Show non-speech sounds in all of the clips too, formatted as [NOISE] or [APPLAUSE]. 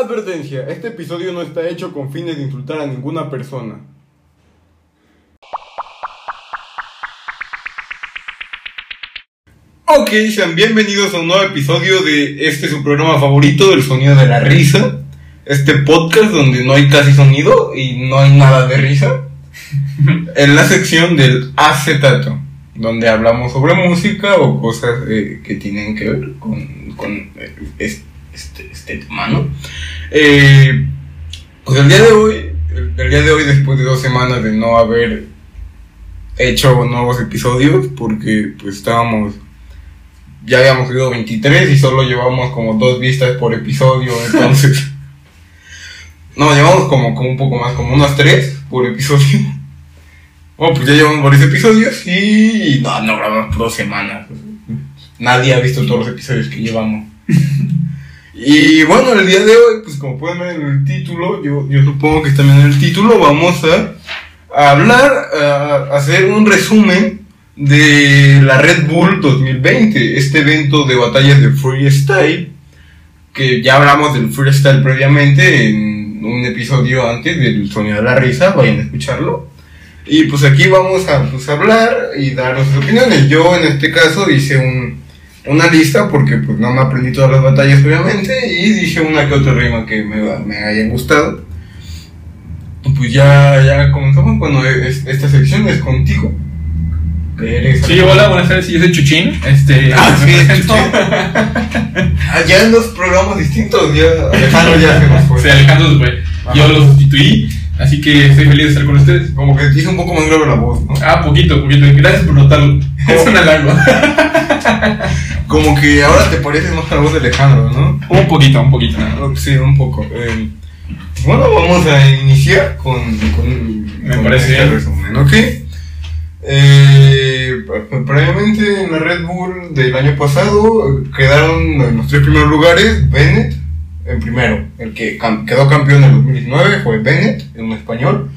Advertencia, este episodio no está hecho con fines de insultar a ninguna persona. Ok, sean bienvenidos a un nuevo episodio de este su programa favorito, del sonido de la risa. Este podcast donde no hay casi sonido y no hay nada de risa. en la sección del acetato, donde hablamos sobre música o cosas eh, que tienen que ver con, con eh, este, este, este tema, ¿no? Eh, pues el día de hoy, el, el día de hoy, después de dos semanas de no haber hecho nuevos episodios, porque pues estábamos ya habíamos subido 23 y solo llevamos como dos vistas por episodio, [LAUGHS] entonces... no, llevamos como, como un poco más, como unas tres por episodio. Bueno, pues ya llevamos varios episodios y... No, no grabamos por dos semanas. Nadie ha visto todos los episodios que llevamos. [LAUGHS] y bueno, el día de hoy, pues como pueden ver en el título, yo, yo supongo que también en el título vamos a, a hablar, a hacer un resumen de la Red Bull 2020, este evento de batallas de freestyle, que ya hablamos del freestyle previamente en un episodio antes del Sonido de la Risa, vayan a escucharlo. Y pues aquí vamos a pues, hablar y dar nuestras opiniones. Yo en este caso hice un, una lista porque pues no me aprendí todas las batallas obviamente y dije una que otra rima que me, me hayan gustado. Pues ya, ya comenzamos cuando es- esta sección es contigo. Sí, hola, buenas tardes, yo soy Chuchín. Este, [LAUGHS] Ah, sí, [LAUGHS] presento. Allá Ah, en los programas distintos, ya Alejandro ya se nos fue. Sí, Alejandro se fue. Yo lo sustituí, así que estoy feliz de estar con ustedes. Como que hizo un poco más grave la voz, ¿no? Ah, poquito, poquito. Gracias por notarlo. Es un halago. [LAUGHS] Como que ahora te pareces más a la voz de Alejandro, ¿no? Un poquito, un poquito. más. Sí, un poco. Eh, bueno, vamos a iniciar con, con, Me con parece este bien. resumen, ¿ok? Eh, pre- previamente en la Red Bull del año pasado quedaron en los tres primeros lugares Bennett en primero, el que cam- quedó campeón en 2019 fue Bennett, en un español.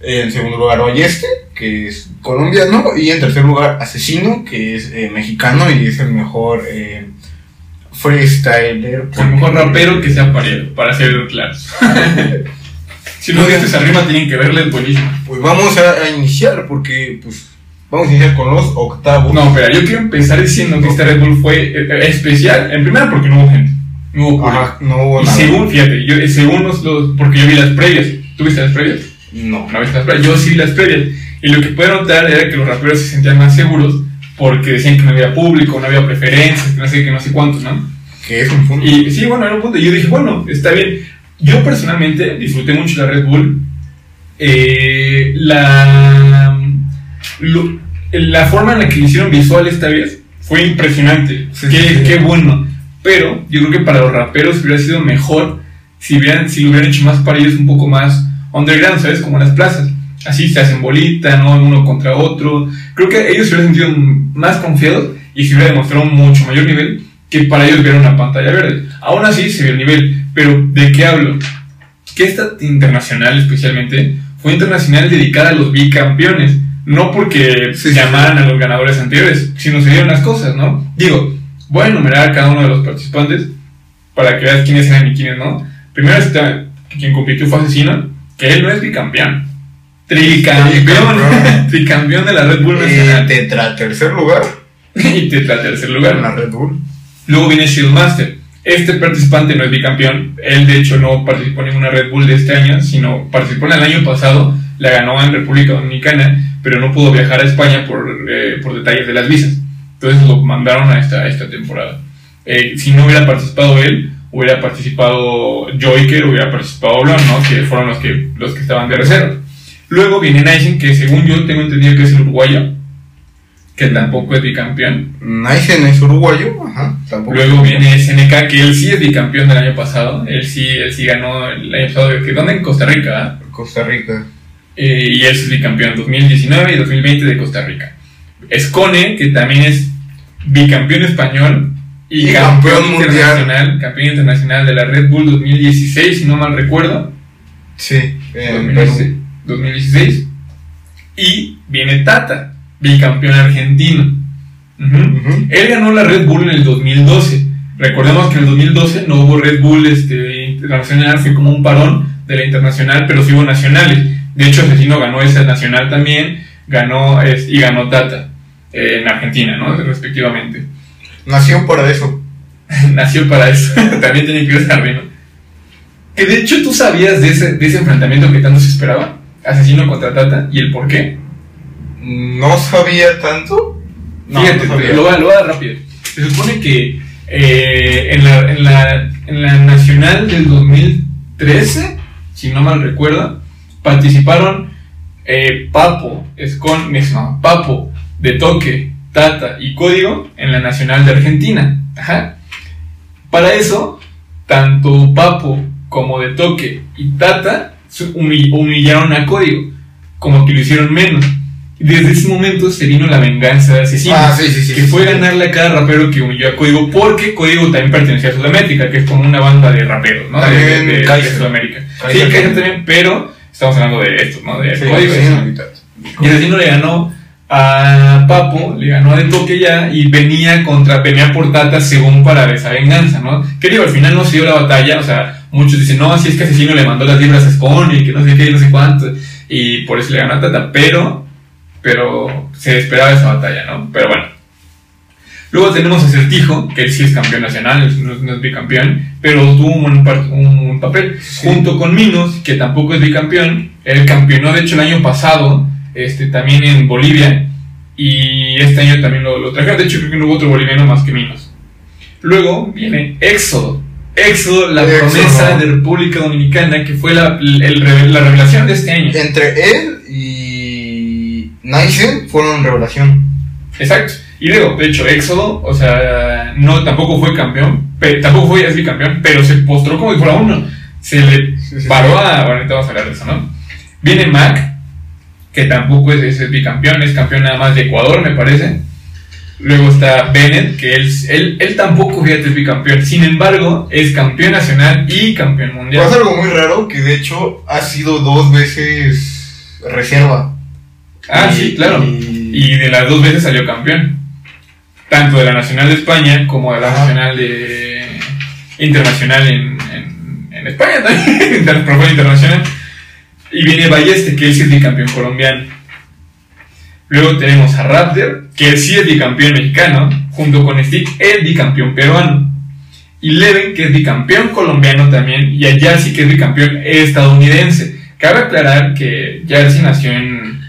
En segundo lugar Balleste, que es colombiano, y en tercer lugar Asesino, que es eh, mexicano y es el mejor eh, freestyler. El mejor rapero que sea paredo, para ser claros. [LAUGHS] si no viste esa rima, tienen que verla, es buenísimo. Pues vamos a, a iniciar porque pues vamos a iniciar con los octavos. No, pero yo quiero empezar diciendo que esta Red Bull fue eh, eh, especial. En primera, porque no hubo gente. No hubo. Ajá, no hubo Y nada. según, fíjate, yo, eh, según los, los- porque yo vi las previas. ¿Tú viste las previas? No. No viste las previas. Yo sí vi las previas. Y lo que pude notar era que los raperos se sentían más seguros porque decían que no había público, no había preferencias, que no sé qué, no sé cuántos, ¿no? Que es un punto. Y sí, bueno, era un punto. Y yo dije, bueno, está bien. Yo personalmente disfruté mucho la Red Bull. Eh, la, lo- la forma en la que lo hicieron visual esta vez fue impresionante. Sí, qué, sí. qué bueno. Pero yo creo que para los raperos hubiera sido mejor si, hubieran, si lo hubieran hecho más para ellos un poco más underground, ¿sabes? Como en las plazas. Así se hacen bolita, ¿no? Uno contra otro. Creo que ellos se hubieran sentido más confiados y se hubiera demostrado un mucho mayor nivel que para ellos ver una pantalla verde. Aún así se vio el nivel, pero ¿de qué hablo? Que esta internacional especialmente fue internacional dedicada a los bicampeones, no porque Sí, sí, llamaran a los ganadores anteriores, sino se dieron las cosas, ¿no? Digo, voy a enumerar a cada uno de los participantes para que veas quiénes eran y quiénes no. Primero está quien compitió fue Asesino, que él no es bicampeón. Tricampeón, [LAUGHS] Tricampeón. de la Red Bull Eh, Nacional. tetra tercer lugar [LAUGHS] y tetra tercer lugar. en la Red Bull. Luego viene Shieldmaster. Este participante no es bicampeón. Él, de hecho, no participó en ninguna Red Bull de este año, sino participó en el año pasado. La ganó en República Dominicana, pero no pudo viajar a España por, eh, por detalles de las visas. Entonces lo mandaron a esta, a esta temporada. Eh, si no hubiera participado él, hubiera participado Joyker, hubiera participado Blon, ¿no? Que fueron los que, los que estaban de reserva. Luego viene Nysen, que según yo tengo entendido que es el uruguayo, que tampoco es bicampeón. Nysen es uruguayo, ajá, tampoco. Luego viene SNK, que él sí es bicampeón del año pasado. Él sí, él sí ganó el año pasado. ¿que ¿Dónde? En Costa Rica. ¿ah? Costa Rica. Eh, y él es bicampeón 2019 y 2020 de Costa Rica. Escone, que también es bicampeón español y, Y campeón, internacional. Campeón internacional de la Red Bull 2016, si no mal recuerdo. Sí, en 2016. Perú. 2016. Y viene Tata, bicampeón argentino. Él ganó la Red Bull en el 2012. Recordemos que en el 2012 no hubo Red Bull este, internacional, fue como un parón de la internacional, pero sí hubo nacionales. De hecho, Asesino ganó esa nacional también, ganó es, y ganó Tata eh, en Argentina, ¿no? Respectivamente. Nació para eso. [LAUGHS] Nació para eso. [LAUGHS] también tiene que ir arriba. Que de hecho tú sabías de ese, de ese enfrentamiento que tanto se esperaba. Asesino contra Tata y el por qué. No sabía tanto. No, Fíjate, no sabía. lo, voy a- lo voy a dar rápido. Se supone que eh, en, la, en, la, en la nacional del 2013, si no mal recuerdo, participaron eh, Papo, Escon, no, Papo, De Toque, Tata y Código en la nacional de Argentina. Ajá. Para eso, tanto Papo como De Toque y Tata humillaron a Código, como que lo hicieron menos. Desde ese momento se vino la venganza de Asesino Ah, sí, sí, sí. que fue ganarle a cada rapero que humilló a Código, porque Código también pertenecía a Sudamérica, que es como una banda de raperos, ¿no? De, También de- de- de. Sudamérica. Kaiser sí, Kaiser también. también, pero estamos hablando de esto, ¿no? De Código. y no. Asesino. Le ganó a Papo, le ganó a De Toque ya, y venía contra, venía por Tata según para esa venganza, ¿no? Que digo, al final no se dio la batalla, o sea, muchos dicen, no, si es que Asesino le mandó las libras a Scone y que no sé qué y no sé cuánto, y por eso le ganó a Tata, pero, pero se esperaba esa batalla, ¿no? Pero bueno. Luego tenemos a Certijo, que él sí es campeón nacional, no, es- bicampeón, pero tuvo un, buen un, papel. Sí. Junto con Minos, que tampoco es bicampeón, él campeonó de hecho el año pasado, este, también en Bolivia, y este año también lo, lo trajeron. De hecho, creo que no hubo otro boliviano más que Minos. Luego viene Éxodo. Éxodo, la Éxodo. promesa de República Dominicana, que fue la, el- la revelación de este año. Entre él y Nice fueron revelación. Exacto. Y luego, de hecho, Éxodo, o sea, no, tampoco fue campeón, pe- tampoco fue así campeón, pero se postró como si fuera uno. Se le paró a. Bueno, ahorita vamos a hablar de eso, ¿no? Viene Mac, que tampoco es, es bicampeón, es campeón nada más de Ecuador, me parece. Luego está Bennett, que él, él, él tampoco, fíjate, es bicampeón. Sin embargo, es campeón nacional y campeón mundial. Pasa algo muy raro que de hecho ha sido dos veces reserva. Ah, Y- sí, claro. y- Y de las dos veces salió campeón. Tanto de la Nacional de España como de la Ajá. Nacional de Internacional en, en, en España también, [LAUGHS] internacional. Y viene Balleste, que él sí es bicampeón colombiano. Luego tenemos a Raptor, que sí es bicampeón mexicano, junto con Stick, el bicampeón peruano. Y Leven, que es bicampeón colombiano también, y a Jersey, que es bicampeón estadounidense. Cabe aclarar que Jersey nació en,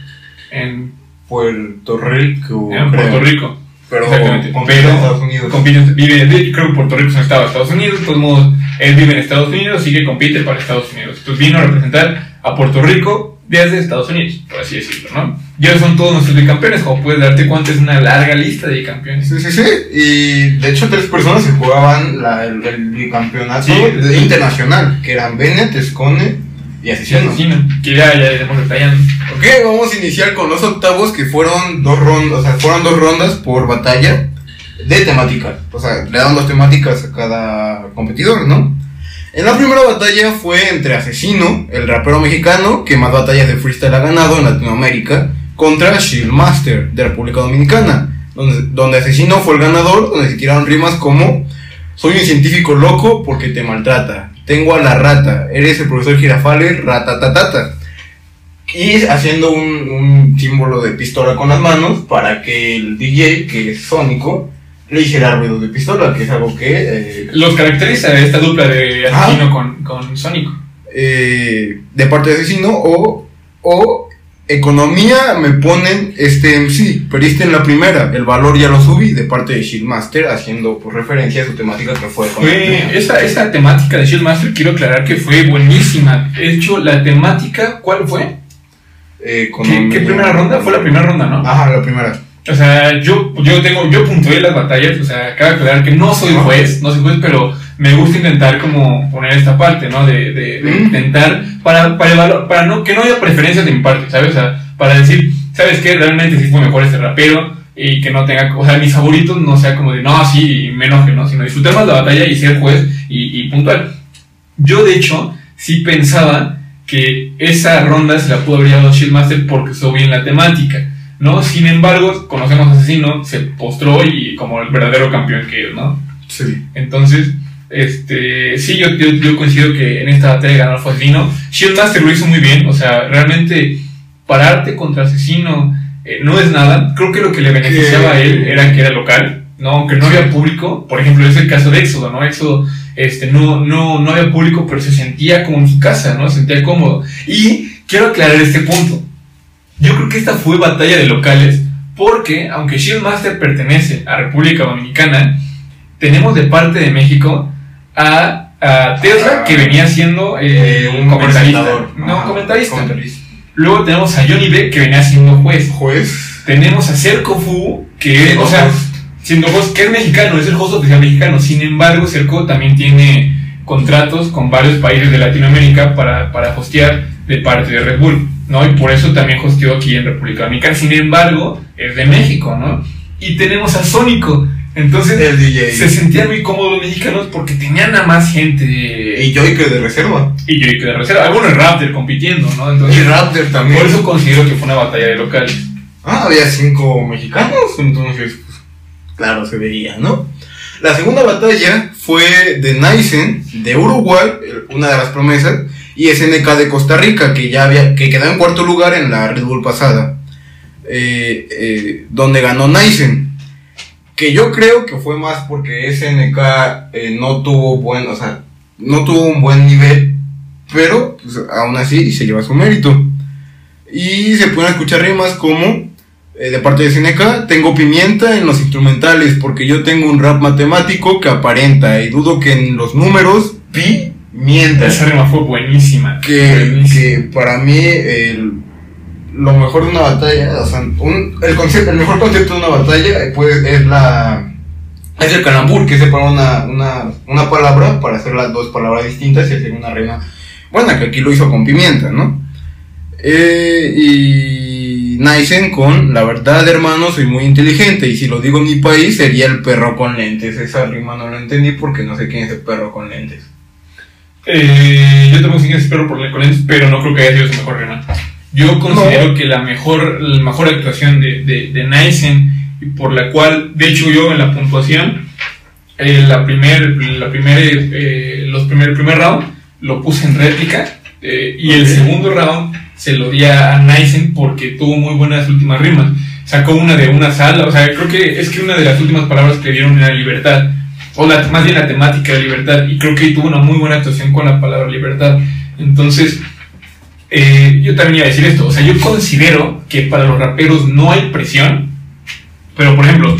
en Puerto Rico. en. Puerto Rico. Pero Exactamente. compite en Pero Estados Unidos. compite, vive, creo que Puerto Rico es un estado de Estados Unidos, de todos modos, él vive en Estados Unidos, así que compite para Estados Unidos. Entonces vino a representar a Puerto Rico desde Estados Unidos, por así decirlo, ¿no? Y esos son todos nuestros bicampeones, como puedes darte cuenta, es una larga lista de bicampeones. Sí, sí, sí. Y de hecho, tres personas se jugaban la- el, el bicampeonato Sí. de- internacional, que eran Bennett, Escone y Sí, Asesino. asesino, que ya, ya iremos detallando. Ok, vamos a iniciar con los octavos que fueron dos rondas, o sea, fueron dos rondas por batalla de temática. O sea, le dan dos temáticas a cada competidor, ¿no? En la primera batalla fue entre Asesino, el rapero mexicano que más batallas de freestyle ha ganado en Latinoamérica, contra Shieldmaster de República Dominicana, donde, donde Asesino fue el ganador, donde se tiraron rimas como Soy un científico loco porque te maltrata, tengo a la rata, eres el profesor Girafales, ratatatata. Y haciendo un, un símbolo de pistola con las manos para que el DJ, que es Sónico, le hiciera ruido de pistola, que es algo que eh, Los caracteriza esta dupla de asesino con, con Sónico. eh, de parte de asesino o, o economía me ponen este MC, perdiste en la primera, el valor ya lo subí de parte de Shieldmaster haciendo por referencia a su temática que fue Fue, esa, esa temática de Shieldmaster, quiero aclarar que fue buenísima. De hecho, la temática, ¿cuál fue? Eh, ¿Qué, economía. qué primera ronda? Fue la primera ronda, ¿no? Ajá, la primera. O sea, yo, yo tengo, yo puntué las batallas, o sea, cabe aclarar que no soy juez, no soy juez, pero me gusta intentar como poner esta parte, ¿no? De, de, de Mm. intentar, para, para evaluar, para no, que no haya preferencias de mi parte, ¿sabes? O sea, para decir, ¿sabes qué? Realmente sí fue mejor este rapero y que no tenga, o sea, mis favoritos no sea como de, no, sí, me enoje, ¿no? Sino disfrutar más la batalla y ser juez y, y puntual. Yo, de hecho, sí pensaba que esa ronda se la pudo haber llevado Shieldmaster porque estuvo bien la temática, ¿no? Sin embargo, conocemos a Asesino, se postró y como el verdadero campeón que es, ¿no? Sí. Entonces, este, sí, yo, yo, yo coincido que en esta batalla ganó fue Asesino. Shieldmaster lo hizo muy bien, o sea, realmente pararte contra Asesino eh, no es nada. Creo que lo que le beneficiaba a él era que era local, ¿no? Aunque no había público. Por ejemplo, es el caso de Éxodo, ¿no? Éxodo este, no, no, no había público, pero se sentía como en su casa, ¿no? Se sentía cómodo. Y quiero aclarar este punto. Yo creo que esta fue batalla de locales, porque aunque Shieldmaster pertenece a República Dominicana, tenemos de parte de México a, a Tesla, que venía siendo eh, un comentarista. No, Ajá, comentarista. comentarista. Luego tenemos a Johnny Depp, que venía siendo juez. Juez. Tenemos a Cerco Fu, que, o sea, siendo host, que es mexicano, es el host oficial mexicano. Sin embargo, Cerco también tiene contratos con varios países de Latinoamérica para, para hostear de parte de Red Bull, ¿no? Y por eso también hosteó aquí en República Dominicana. Sin embargo, es de México, ¿no? Y tenemos a Sónico. Entonces, El DJ. se sentían muy cómodos los mexicanos porque tenían a más gente. Y Joy que de reserva. Y yo que de reserva. Algunos Raptor compitiendo, ¿no? Y Entonces, Raptor también. por eso considero que fue una batalla de locales. Ah, había cinco mexicanos, entonces, pues, claro, se veía, ¿no? La segunda batalla fue de Naisen, de Uruguay, una de las promesas, y SNK de Costa Rica, que ya había, que quedó en cuarto lugar en la Red Bull pasada, eh, eh, donde ganó Naisen. Que yo creo que fue más porque SNK eh, no tuvo buen, o sea, no tuvo un buen nivel, pero pues, aún así se lleva su mérito. Y se pueden escuchar rimas como de parte de SNK, tengo pimienta en los instrumentales porque yo tengo un rap matemático que aparenta y dudo que en los números pi mienta. Esa rima fue buenísima. Que, Buenísima. que para mí el- lo mejor de una batalla, o sea, un- el, concepto, el mejor concepto de una batalla eh, pues, es la es el calambur, que es separar una, una, una palabra para hacer las dos palabras distintas y hacer una rima buena, que aquí lo hizo con pimienta, ¿no? Eh, y Naisen con, la verdad hermano, soy muy inteligente y si lo digo en mi país sería el perro con lentes. Esa rima no la entendí porque no sé quién es el perro con lentes. Eh, yo tampoco sé quién es Perro por con lentes, pero no creo que haya sido su mejor rima. Yo considero que la mejor, la mejor actuación de, de, de Naisen, y por la cual, de hecho, yo en la puntuación, eh, la primer, la primer, eh, los primer, el primer round lo puse en réplica, eh, y el Ok. segundo round se lo di a, Naisen porque tuvo muy buenas últimas rimas. Sacó una de una sala, o sea, creo que es que una de las últimas palabras que dieron era libertad o la, más bien la temática de libertad, y creo que tuvo una muy buena actuación con la palabra libertad. Entonces, eh, yo también iba a decir esto, o sea, yo considero que para los raperos no hay presión, pero por ejemplo,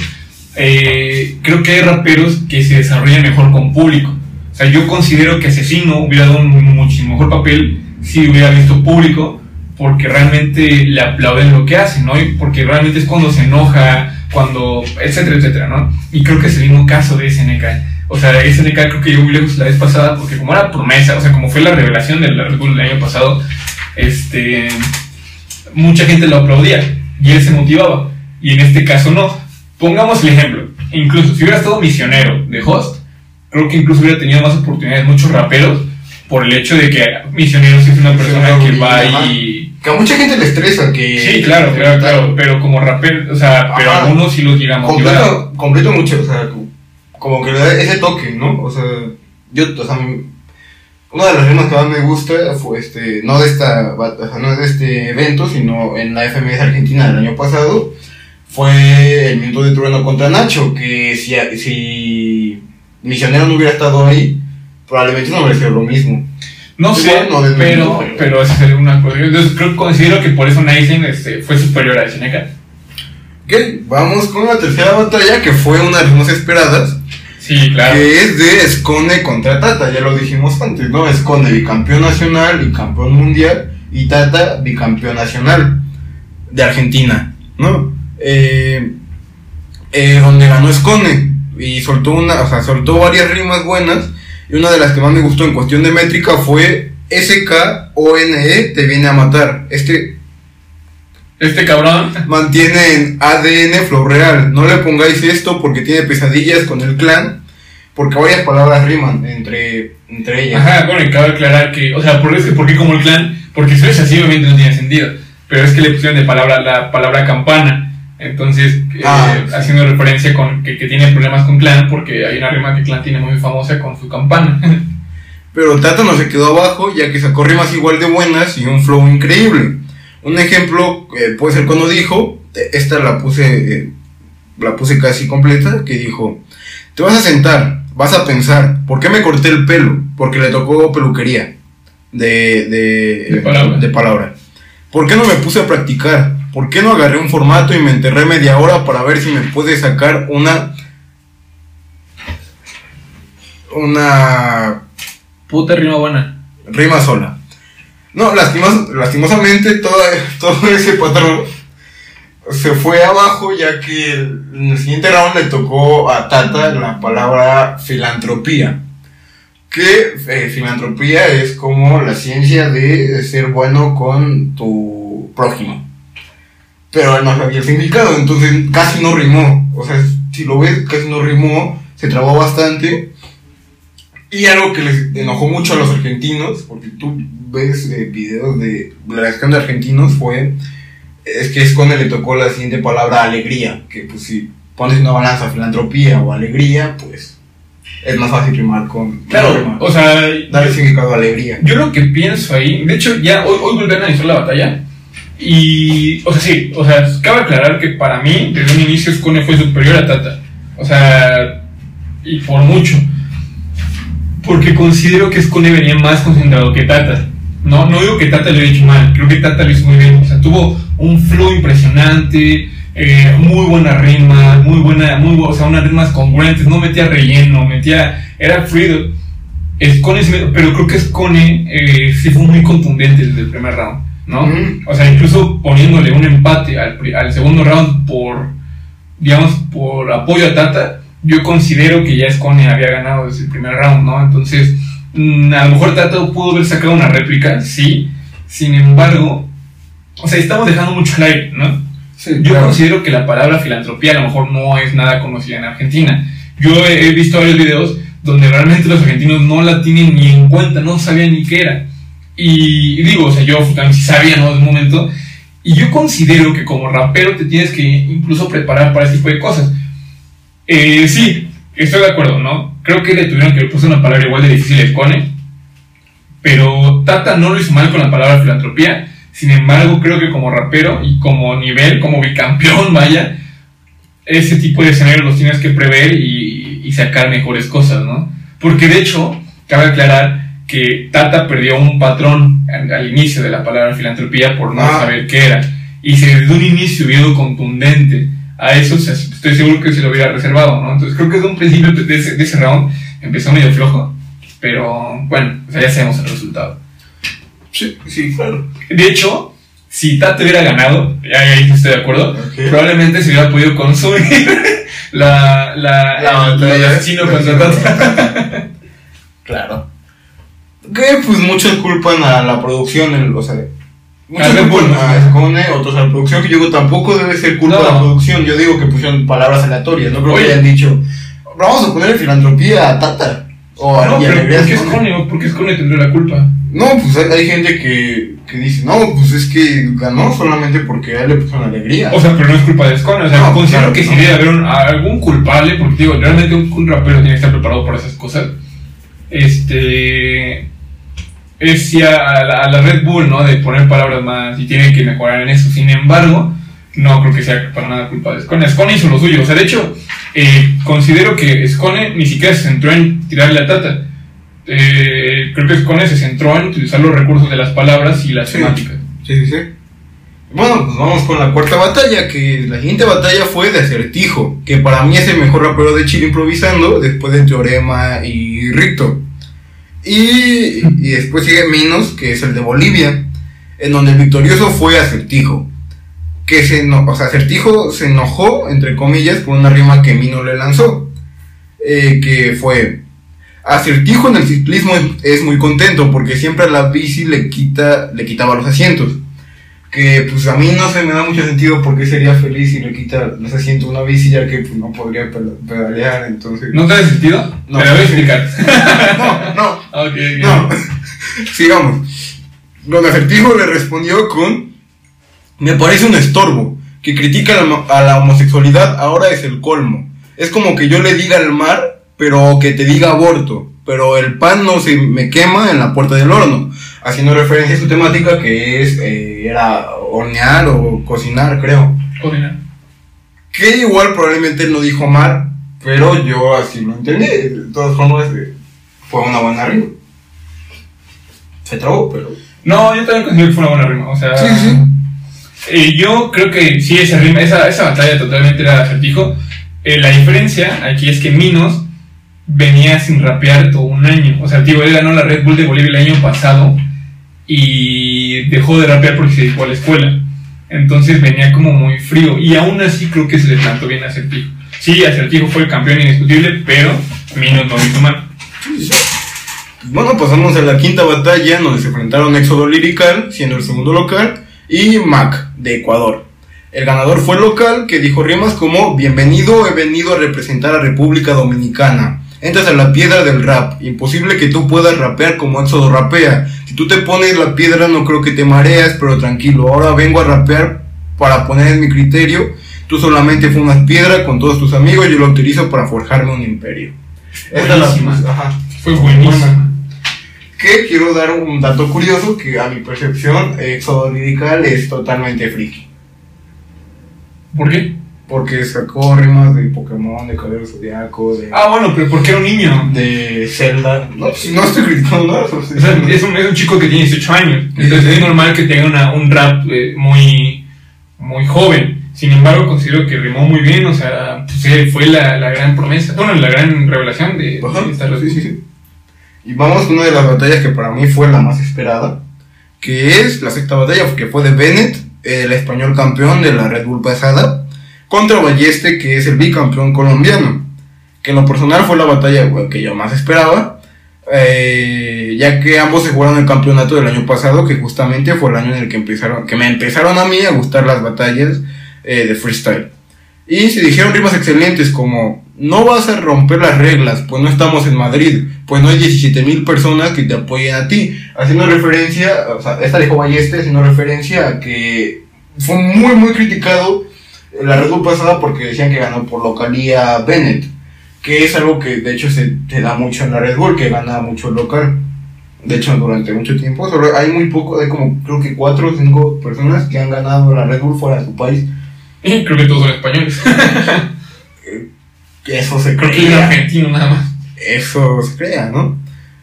eh, creo que hay raperos que se desarrollan mejor con público. O sea, yo considero que Asesino hubiera dado un muchísimo mejor papel si hubiera visto público, porque realmente le aplauden lo que hace, ¿no? Porque realmente es cuando se enoja, cuando, etcétera, etcétera, ¿no? Y creo que es el mismo caso de SNK. O sea, SNK creo que yo muy lejos la vez pasada, porque como era promesa, o sea, como fue la revelación del Red Bull del año pasado, este, mucha gente lo aplaudía y él se motivaba. Y en este caso no. Pongamos el ejemplo. Incluso si hubiera estado misionero de host, creo que incluso hubiera tenido más oportunidades muchos raperos por el hecho de que misionero sí es una persona que va y... Que a mucha gente le estresa que... Sí, claro, claro, claro, pero como rapero, o sea, pero algunos sí los llega a motivar. Completo, completo mucho, o sea, como que le da ese toque, ¿no? O sea, yo, o sea, una de las rimas que más me gusta fue este, no de esta, o sea, no de este evento, sino en la FMS Argentina del año pasado, fue el minuto de trueno contra Nacho, que si, si Misionero no hubiera estado ahí, probablemente no hubiera sido lo mismo. No sé, no pero, pero- esa sería una cosa. Entonces creo, considero que por eso Naisen este, fue superior a SNK. Ok, vamos con la tercera batalla, que fue una de las más esperadas, Sí, claro. que es de Escone contra Tata, ya lo dijimos antes, ¿no? Escone bicampeón nacional y campeón mundial, y Tata bicampeón nacional de Argentina, ¿no? Eh, eh, donde ganó Escone y soltó una, o sea, soltó varias rimas buenas, y una de las que más me gustó en cuestión de métrica fue SKONE te viene a matar. Este Este cabrón. mantiene en ADN flow real. No le pongáis esto porque tiene pesadillas con el clan. Porque varias palabras riman entre, entre ellas. Ajá, bueno, y cabe aclarar que, o sea, por es que, ¿por qué como el clan? Porque si es así, obviamente no tiene sentido. Pero es que le pusieron de palabra la palabra campana. Entonces, eh, Ah, sí. haciendo referencia con que, que tiene problemas con Clan, porque hay una rima que Clan tiene muy famosa con su campana. [LAUGHS] Pero Tata no se quedó abajo, ya que sacó rimas igual de buenas y un flow increíble. Un ejemplo eh, puede ser cuando dijo, eh, esta la puse, eh, la puse casi completa, que dijo, te vas a sentar, vas a pensar, ¿por qué me corté el pelo? Porque le tocó peluquería de, de, De palabra. de palabra. ¿Por qué no me puse a practicar? ¿Por qué no agarré un formato y me enterré media hora para ver si me puede sacar una... Una Puta rima buena. rima sola. No, lastimos- lastimosamente todo, [LAUGHS] todo ese patrón se fue abajo ya que el- en el siguiente round le tocó a Tata la palabra filantropía. Que eh, filantropía es como la ciencia de ser bueno con tu prójimo. Pero no sabía el significado, entonces casi no rimó. O sea, si lo ves, casi no rimó, se trabó bastante. Y algo que les enojó mucho a los argentinos, porque tú ves eh, videos de la de argentinos, fue es que Escone le tocó la siguiente palabra alegría, que pues si pones una balanza filantropía o alegría, pues es más fácil rimar con Claro, rimar, o sea, darle significado a alegría. Yo lo que pienso ahí, de hecho, ya hoy, hoy a analizar la batalla. Y, o sea, sí, o sea, cabe aclarar que para mí, desde un inicio, Scone fue superior a Tata. O sea, y por mucho. Porque considero que Scone venía más concentrado que Tata. No, no digo que Tata lo haya hecho mal, creo que Tata lo hizo muy bien. O sea, tuvo un flow impresionante, eh, muy buena rima, muy buena, muy, o sea, unas rimas congruentes, no metía relleno, metía, era fluido. Scone, sí me- pero creo que Scone eh, sí fue muy contundente desde el primer round, ¿no? O sea, incluso poniéndole un empate al, al segundo round por, digamos, por apoyo a Tata, yo considero que ya Scone había ganado desde el primer round, ¿no? Entonces, mm, a lo mejor Tata pudo haber sacado una réplica, sí, sin embargo, o sea, estamos dejando mucho al aire, ¿no? Sí, Yo claro. considero que la palabra filantropía a lo mejor no es nada conocida en Argentina. Yo he, he visto varios videos donde realmente los argentinos no la tienen ni en cuenta, no sabían ni qué era. Y, digo, o sea, yo también sí sabía, ¿no? De un momento. Y yo considero que como rapero te tienes que incluso preparar para ese tipo de cosas. Eh, sí, estoy de acuerdo, ¿no? Creo que le tuvieron que puso una palabra igual de difícil a Escone. Pero Tata no lo hizo mal con la palabra filantropía. Sin embargo, creo que como rapero y como nivel, como bicampeón, [LAUGHS] vaya, ese tipo de escenarios los tienes que prever y, y sacar mejores cosas, ¿no? Porque de hecho, cabe aclarar que Tata perdió un patrón al, al inicio de la palabra filantropía por no Ah. saber qué era. Y si desde un inicio hubiera contundente a eso, o sea, estoy seguro que se lo hubiera reservado, ¿no? Entonces creo que desde un principio de ese, de ese round empezó medio flojo. Pero bueno, o sea, ya sabemos el resultado. Sí, sí, claro. De hecho, si Tata hubiera ganado, ahí ahí estoy de acuerdo, Ok. probablemente se hubiera podido consumir [LAUGHS] la, la, La el- batalla. el asesino contra Tata. Claro. Que pues muchos culpan a la producción, el- o sea, muchos culpan a Escone, otros a la producción, que yo digo tampoco debe ser culpa No. de la producción. Yo digo que pusieron palabras aleatorias, no creo Oye. que hayan dicho, vamos a poner filantropía a Tata. O a No, pero ¿por qué Escone". Scone? ¿Por qué Scone tendría la culpa? No, pues hay, hay gente que, que dice, no, pues es que ganó solamente porque a él le pusieron alegría. O sea, pero no es culpa de Scone. O sea, No, considero claro, que si debe haber un- algún culpable, porque digo, realmente un, un rapero tiene que estar preparado para esas cosas. Este. Es si a, a la, a la Red Bull, ¿no? De poner palabras más y tiene que mejorar en eso. Sin embargo, no creo que sea para nada culpa de Scone. Scone hizo lo suyo. O sea, de hecho, eh, considero que Scone ni siquiera se centró en tirarle a Tata. Eh, creo que Scone se centró en utilizar los recursos de las palabras y las Sí. temáticas. Sí, sí, sí. Bueno, pues vamos con la cuarta batalla, que la siguiente batalla fue de Acertijo, que para mí es el mejor rapero de Chile improvisando, después de Teorema y Ricto. Y, y después sigue Minos, que es el de Bolivia, en donde el victorioso fue Acertijo. Que se o sea, Acertijo se enojó, entre comillas, por una rima que Mino le lanzó. eh, que fue, Acertijo en el ciclismo es, es muy contento porque siempre a la bici le, quita, le quitaba los asientos. Que pues a mí no se me da mucho sentido porque sería feliz si le quita los asientos a una bici ya que pues no podría peda- pedalear, entonces... ¿No te hace sentido? No. Te lo voy a explicar. [LAUGHS] no, no, Ah, [LAUGHS] ok, ok. no. [LAUGHS] Sigamos. Don Acertijo le respondió con... Me parece un estorbo que critica a la homosexualidad ahora es el colmo. Es como que yo le diga al mar, pero que te diga aborto, pero el pan no se me quema en la puerta del horno, haciendo referencia a su temática que es, eh, era hornear o cocinar, creo. Cocinar. Que igual probablemente él no dijo mal, pero yo así lo entendí. De todas formas, eh, fue una buena rima. Se trabó, pero. No, yo también considero que fue una buena rima. O sea, Sí, sí. eh, yo creo que sí, esa rima, esa, esa batalla totalmente era acertijo. Eh, la diferencia aquí es que Minos venía sin rapear todo un año. O sea, tío, él ganó la Red Bull de Bolivia el año pasado y dejó de rapear porque se dedicó a la escuela. Entonces venía como muy frío. Y aún así creo que se le plantó bien a Acertijo. Sí, Acertijo fue el campeón indiscutible, pero Minos no hizo mal. Bueno, pasamos a la quinta batalla donde se enfrentaron Éxodo Lirical, siendo el segundo local, y Mac, de Ecuador. El ganador fue el local, que dijo rimas como Bienvenido, he venido a representar a República Dominicana. Entras a la piedra del rap. Imposible que tú puedas rapear como Éxodo rapea. Si tú te pones la piedra no creo que te mareas, pero tranquilo, ahora vengo a rapear para poner en mi criterio. Tú solamente fumas piedra con todos tus amigos, yo lo utilizo para forjarme un imperio. Esta es la- Buenísima. ajá. Fue buenísimo. Que quiero dar un dato curioso que a mi percepción Éxodo Lirical es totalmente friki. ¿Por qué? Porque sacó rimas de Pokémon, de Caballero Zodiaco, de, Ah, bueno, pero ¿por qué era un niño? de Zelda. No, si no estoy criticando nada. O sea, es un, es un chico que tiene 18 años. Entonces Sí. es normal que tenga una- un rap eh, muy, muy joven. Sin embargo, considero que rimó muy bien. O sea, pues, eh, fue la, la gran promesa. Bueno, la gran revelación de, esta sí. Y vamos con una de las batallas que para mí fue la más esperada, que es la sexta batalla, que fue de Bennett, el español campeón de la Red Bull pasada, contra Balleste, que es el bicampeón colombiano. Que en lo personal fue la batalla que yo más esperaba, eh, ya que ambos se jugaron el campeonato del año pasado, que justamente fue el año en el que empezaron, que me empezaron a mí a gustar las batallas eh, de freestyle. Y se dijeron rimas excelentes como, no vas a romper las reglas, pues no estamos en Madrid, pues no hay 17 mil personas que te apoyen a ti. Haciendo referencia, o sea, esta dijo Balleste, haciendo referencia a que fue muy, muy criticado la Red Bull pasada porque decían que ganó por localía Bennett, que es algo que de hecho se te da mucho en la Red Bull, que gana mucho el local. De hecho, durante mucho tiempo, hay muy poco, hay como creo que 4 o 5 personas que han ganado la Red Bull fuera de su país. Y [LAUGHS] creo que todos son españoles. [LAUGHS] Eso se creo crea. argentino nada más. eso se crea, ¿no?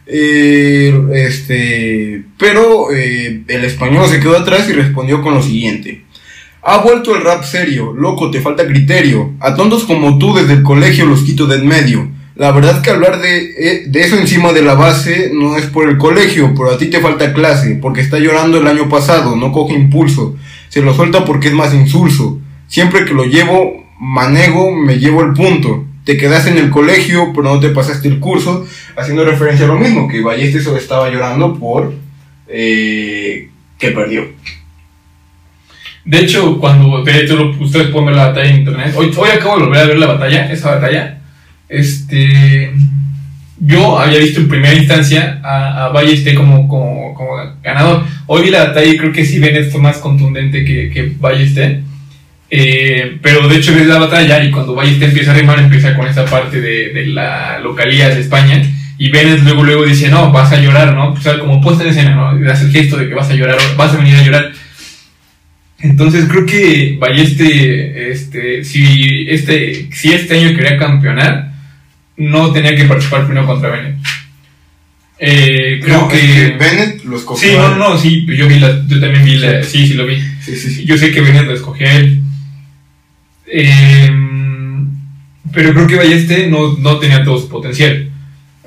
Eh, este, pero eh, el español se quedó atrás y respondió con lo siguiente. Ha vuelto el rap serio, loco, te falta criterio. A tontos como tú desde el colegio los quito de en medio. La verdad que hablar de, eh, de eso encima de la base no es por el colegio, pero a ti te falta clase, porque está llorando el año pasado, no coge impulso. Se lo suelta porque es más insulso. Siempre que lo llevo, manego, me llevo el punto. Te quedaste en el colegio, pero no te pasaste el curso, haciendo referencia a lo mismo, que Balleste solo estaba llorando por eh, que perdió. De hecho, cuando de hecho ustedes pueden ver la batalla en internet, hoy, hoy acabo de volver a ver la batalla, esa batalla. Este, yo había visto en primera instancia a, a como, como, como ganador. Hoy vi la batalla y creo que sí Bennett fue más contundente que, que. Eh, pero de hecho ves la batalla y cuando Balleste empieza a rimar empieza con esa parte de, de la localidad de España y Bennett luego luego dice no vas a llorar no o sea como puesta en escena no y das el gesto de que vas a llorar vas a venir a llorar entonces creo que Balleste, este, si este, si este año quería campeonar, no tenía que participar primero contra Bennett. Eh, creo No, que, es que Bennett lo escogió. sí, no, no, sí, yo vi la, yo también vi la, sí, sí lo vi. Sí, sí, sí. Yo sé que Bennett lo escogió a él. Eh, pero creo que Balleste no, no tenía todo su potencial.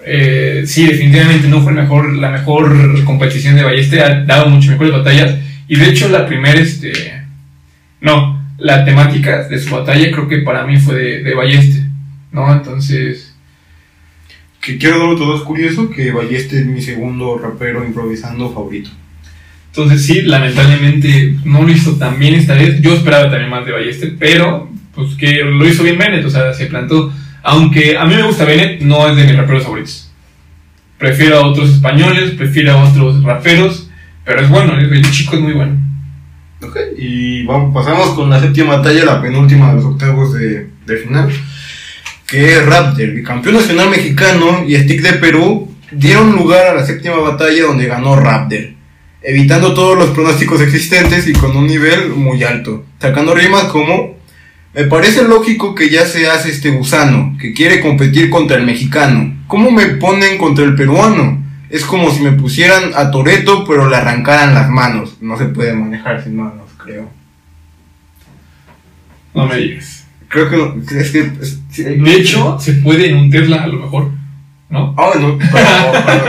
Eh, sí, definitivamente no fue mejor, la mejor competición de Balleste, ha dado mucho mejores batallas. Y de hecho, la primera, este. No, la temática de su batalla creo que para mí fue de, de Balleste. ¿No? Entonces. Que quiero dar otro dato curioso, que Balleste es mi segundo rapero improvisando favorito. Entonces sí, lamentablemente no lo hizo tan bien esta vez. Yo esperaba también más de Balleste, pero pues que lo hizo bien Bennett, o sea, se plantó. Aunque a mí me gusta Bennett, no es de mis raperos favoritos. Prefiero a otros españoles, prefiero a otros raperos, pero es bueno, el, chico es muy bueno. Ok, y vamos, pasamos con la séptima batalla, la penúltima de los octavos de, de final, que es Raptor, el campeón nacional mexicano y Stick de Perú dieron lugar a la séptima batalla donde ganó Raptor, evitando todos los pronósticos existentes y con un nivel muy alto, sacando rimas como me parece lógico que ya se hace este gusano, que quiere competir contra el mexicano. ¿Cómo me ponen contra el peruano? Es como si me pusieran a Toreto pero le arrancaran las manos. No se puede manejar sin manos, creo. No me digas. Creo que no. Es que. es- sí, hay- De hecho, se puede en un Tesla a lo mejor, ¿no? Ah, no. [LAUGHS] pero- pero-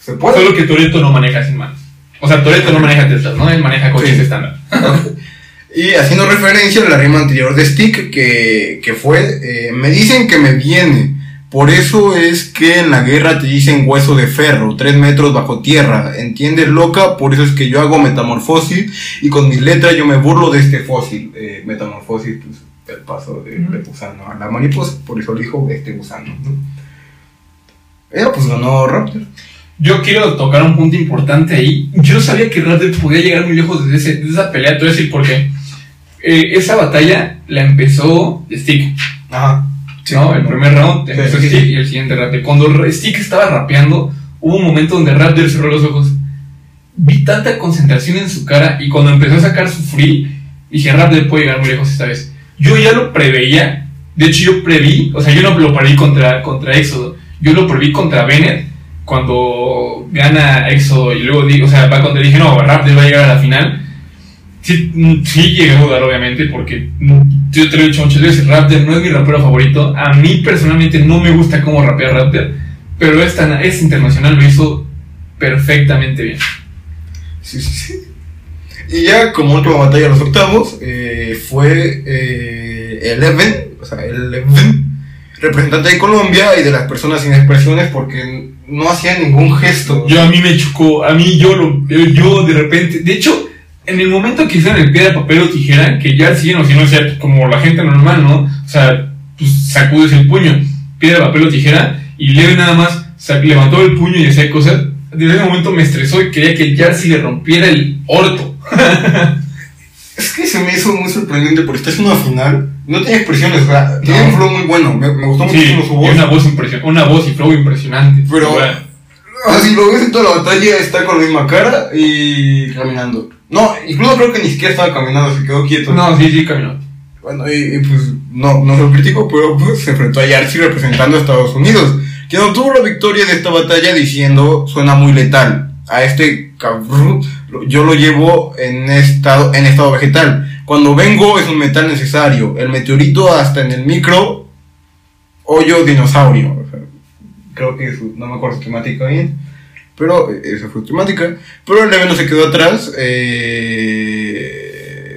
se puede. Solo que Toreto no maneja sin manos. O sea, Toreto no maneja Tesla, ¿no? Él maneja coches Sí. estándar. [LAUGHS] Y haciendo referencia a la rima anterior de Stick, que, que fue, eh, me dicen que me viene. Por eso es que en la guerra te dicen hueso de ferro, tres metros bajo tierra. ¿Entiendes, loca? Por eso es que yo hago metamorfosis y con mis letras yo me burlo de este fósil. Eh, metamorfosis, pues, el paso de, de gusano a la mariposa, por eso elijo este gusano. pues ganó Raptor. Yo quiero tocar un punto importante ahí. Yo sabía que Raptor podía llegar muy lejos desde, ese- desde esa pelea. Te voy a decir por qué. Eh, esa batalla la empezó Stick, Ajá. ¿No? El primer round Sí, empezó sí, Stick sí. y el siguiente Raptor. Cuando Stick estaba rapeando, hubo un momento donde Raptor cerró los ojos. Vi tanta concentración en su cara y cuando empezó a sacar su free, dije, Raptor puede llegar muy lejos esta vez. Yo ya lo preveía. De hecho, yo preví, o sea, yo no lo preví contra, contra Éxodo. Yo lo preví contra Bennett cuando gana Éxodo y luego digo, o sea, va cuando dije, no, Raptor va a llegar a la final. Sí, mm, sí llegué a dudar, obviamente, porque mm, yo te lo he dicho muchas veces, Raptor no es mi rapero favorito. A mí personalmente no me gusta cómo rapea Raptor, pero esta, este internacional lo hizo perfectamente bien. Sí, sí, sí. Y ya como última batalla de los octavos eh, fue eh, Eleven, o sea, Eleven, representante de Colombia y de las personas sin expresiones porque no hacía ningún gesto. Yo a mí me chocó, a mí yo lo, yo, yo de repente, de hecho, en el momento que hicieron el piedra, papel o tijera, que ya siguen haciendo, o sea, pues, como la gente normal, ¿no? O sea, pues sacudes el puño, piedra, papel o tijera, y Leo nada más levantó el puño y hacía cosas. Desde ese momento me estresó y quería que Jarcy le rompiera el orto. [LAUGHS] Es que se me hizo muy sorprendente porque está haciendo una final, no tiene expresiones, o sea, tiene No. un flow muy bueno, me, me gustó Sí, muchísimo su y voz. una voz impresionante, una voz y flow impresionante. Pero- Así [LAUGHS] lo ves en toda la batalla, está con la misma cara y caminando. No, incluso creo que ni siquiera estaba caminando, se quedó quieto. no, sí, sí, caminó. Bueno, y, y, pues no, no lo critico, pero pues se enfrentó a Yarsi representando a Estados Unidos, quien obtuvo la victoria de esta batalla diciendo suena muy letal. A este cabrón yo lo llevo en estado, en estado vegetal. Cuando vengo es un metal necesario. El meteorito hasta en el micro hoyo dinosaurio. O sea, creo que su- no me acuerdo su temática bien. Pero eh, esa fue su temática. Pero el evento se quedó atrás. eh,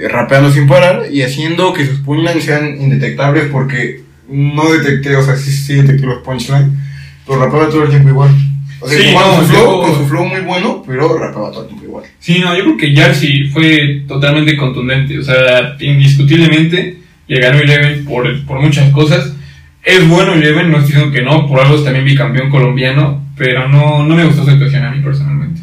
rapeando sin parar y haciendo que sus punchlines sean indetectables porque no detecté, o sea, sí, sí detecté los punchlines, pero rapeaba todo el tiempo igual. O sea, Sí, no, su flow, con su flow muy bueno, pero rapeaba todo el tiempo igual. Sí, no, yo creo que Jarcy fue totalmente contundente. O sea, indiscutiblemente le ganó Eleven por, por muchas cosas. Es bueno Eleven, no estoy diciendo que no, por algo es también bicampeón colombiano, pero no, no me gustó su actuación a mí personalmente.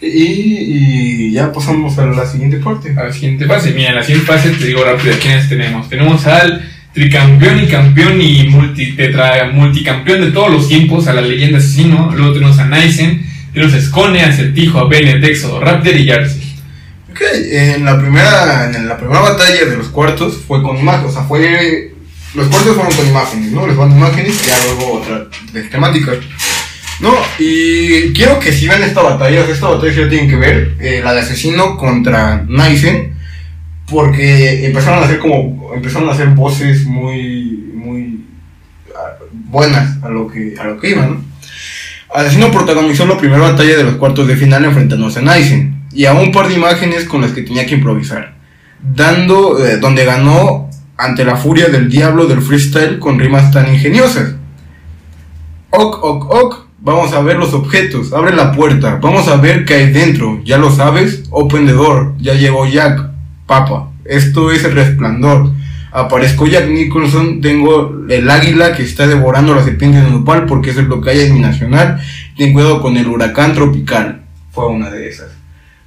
Y, y ya pasamos a la siguiente parte. A la siguiente fase, mira, en la siguiente fase te digo rápido quiénes tenemos. Tenemos al tricampeón y campeón y multi, tetra, multicampeón de todos los tiempos, a la leyenda asesino. Luego tenemos a Nysen, tenemos a Skone, a Acertijo, a Bennett, Éxodo, Raptor y Jarcy. Ok, en la primera, en la primera batalla de los cuartos fue con imágenes, o sea, fue... Los cuartos fueron con imágenes, ¿no? Les van imágenes y ya luego otra de temáticas. No, y quiero que si ven esta batalla, esta batalla la tienen que ver, eh, la de Asesino contra Nysen, porque empezaron a hacer como, empezaron a hacer voces muy, muy ah, buenas a lo que, a lo que iban, ¿no? Asesino protagonizó la primera batalla de los cuartos de final enfrentándose a Nysen y a un par de imágenes con las que tenía que improvisar, dando, eh, donde ganó ante la furia del diablo del freestyle con rimas tan ingeniosas. Ok, ok, ok, vamos a ver los objetos, abre la puerta, vamos a ver qué hay dentro, ya lo sabes, open the door, ya llegó Jack, papa, esto es el resplandor. Aparezco Jack Nicholson, tengo el águila que está devorando la serpiente de nopal porque eso es lo que hay en mi nacional. Ten cuidado con el huracán tropical. Fue una de esas.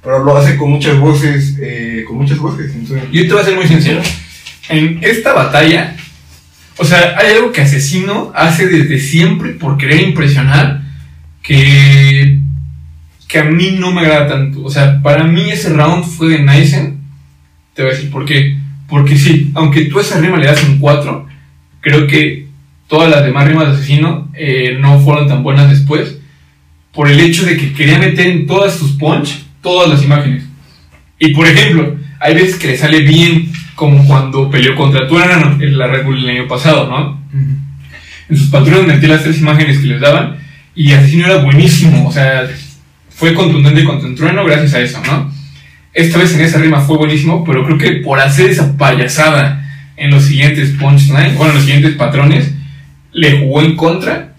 pero lo hace con muchas voces, eh, con muchas voces. Entonces, Yo te voy a ser muy sincero. En esta batalla, o sea, hay algo que Asesino hace desde siempre por querer impresionar que, que a mí no me agrada tanto. O sea, para mí ese round fue de Nice. Te voy a decir por qué. Porque sí, aunque tú esa rima le das un 4, creo que todas las demás rimas de Asesino eh, no fueron tan buenas después. Por el hecho de que quería meter en todas sus punch todas las imágenes. Y por ejemplo, hay veces que le sale bien, como cuando peleó contra Trueno en la Red Bull el año pasado, ¿no? En sus patrones metía las tres imágenes que les daban y Asesino era buenísimo, o sea, fue contundente contra Trueno gracias a eso, ¿no? Esta vez en esa rima fue buenísimo, pero creo que por hacer esa payasada en los siguientes punchlines, bueno, en los siguientes patrones, le jugó en contra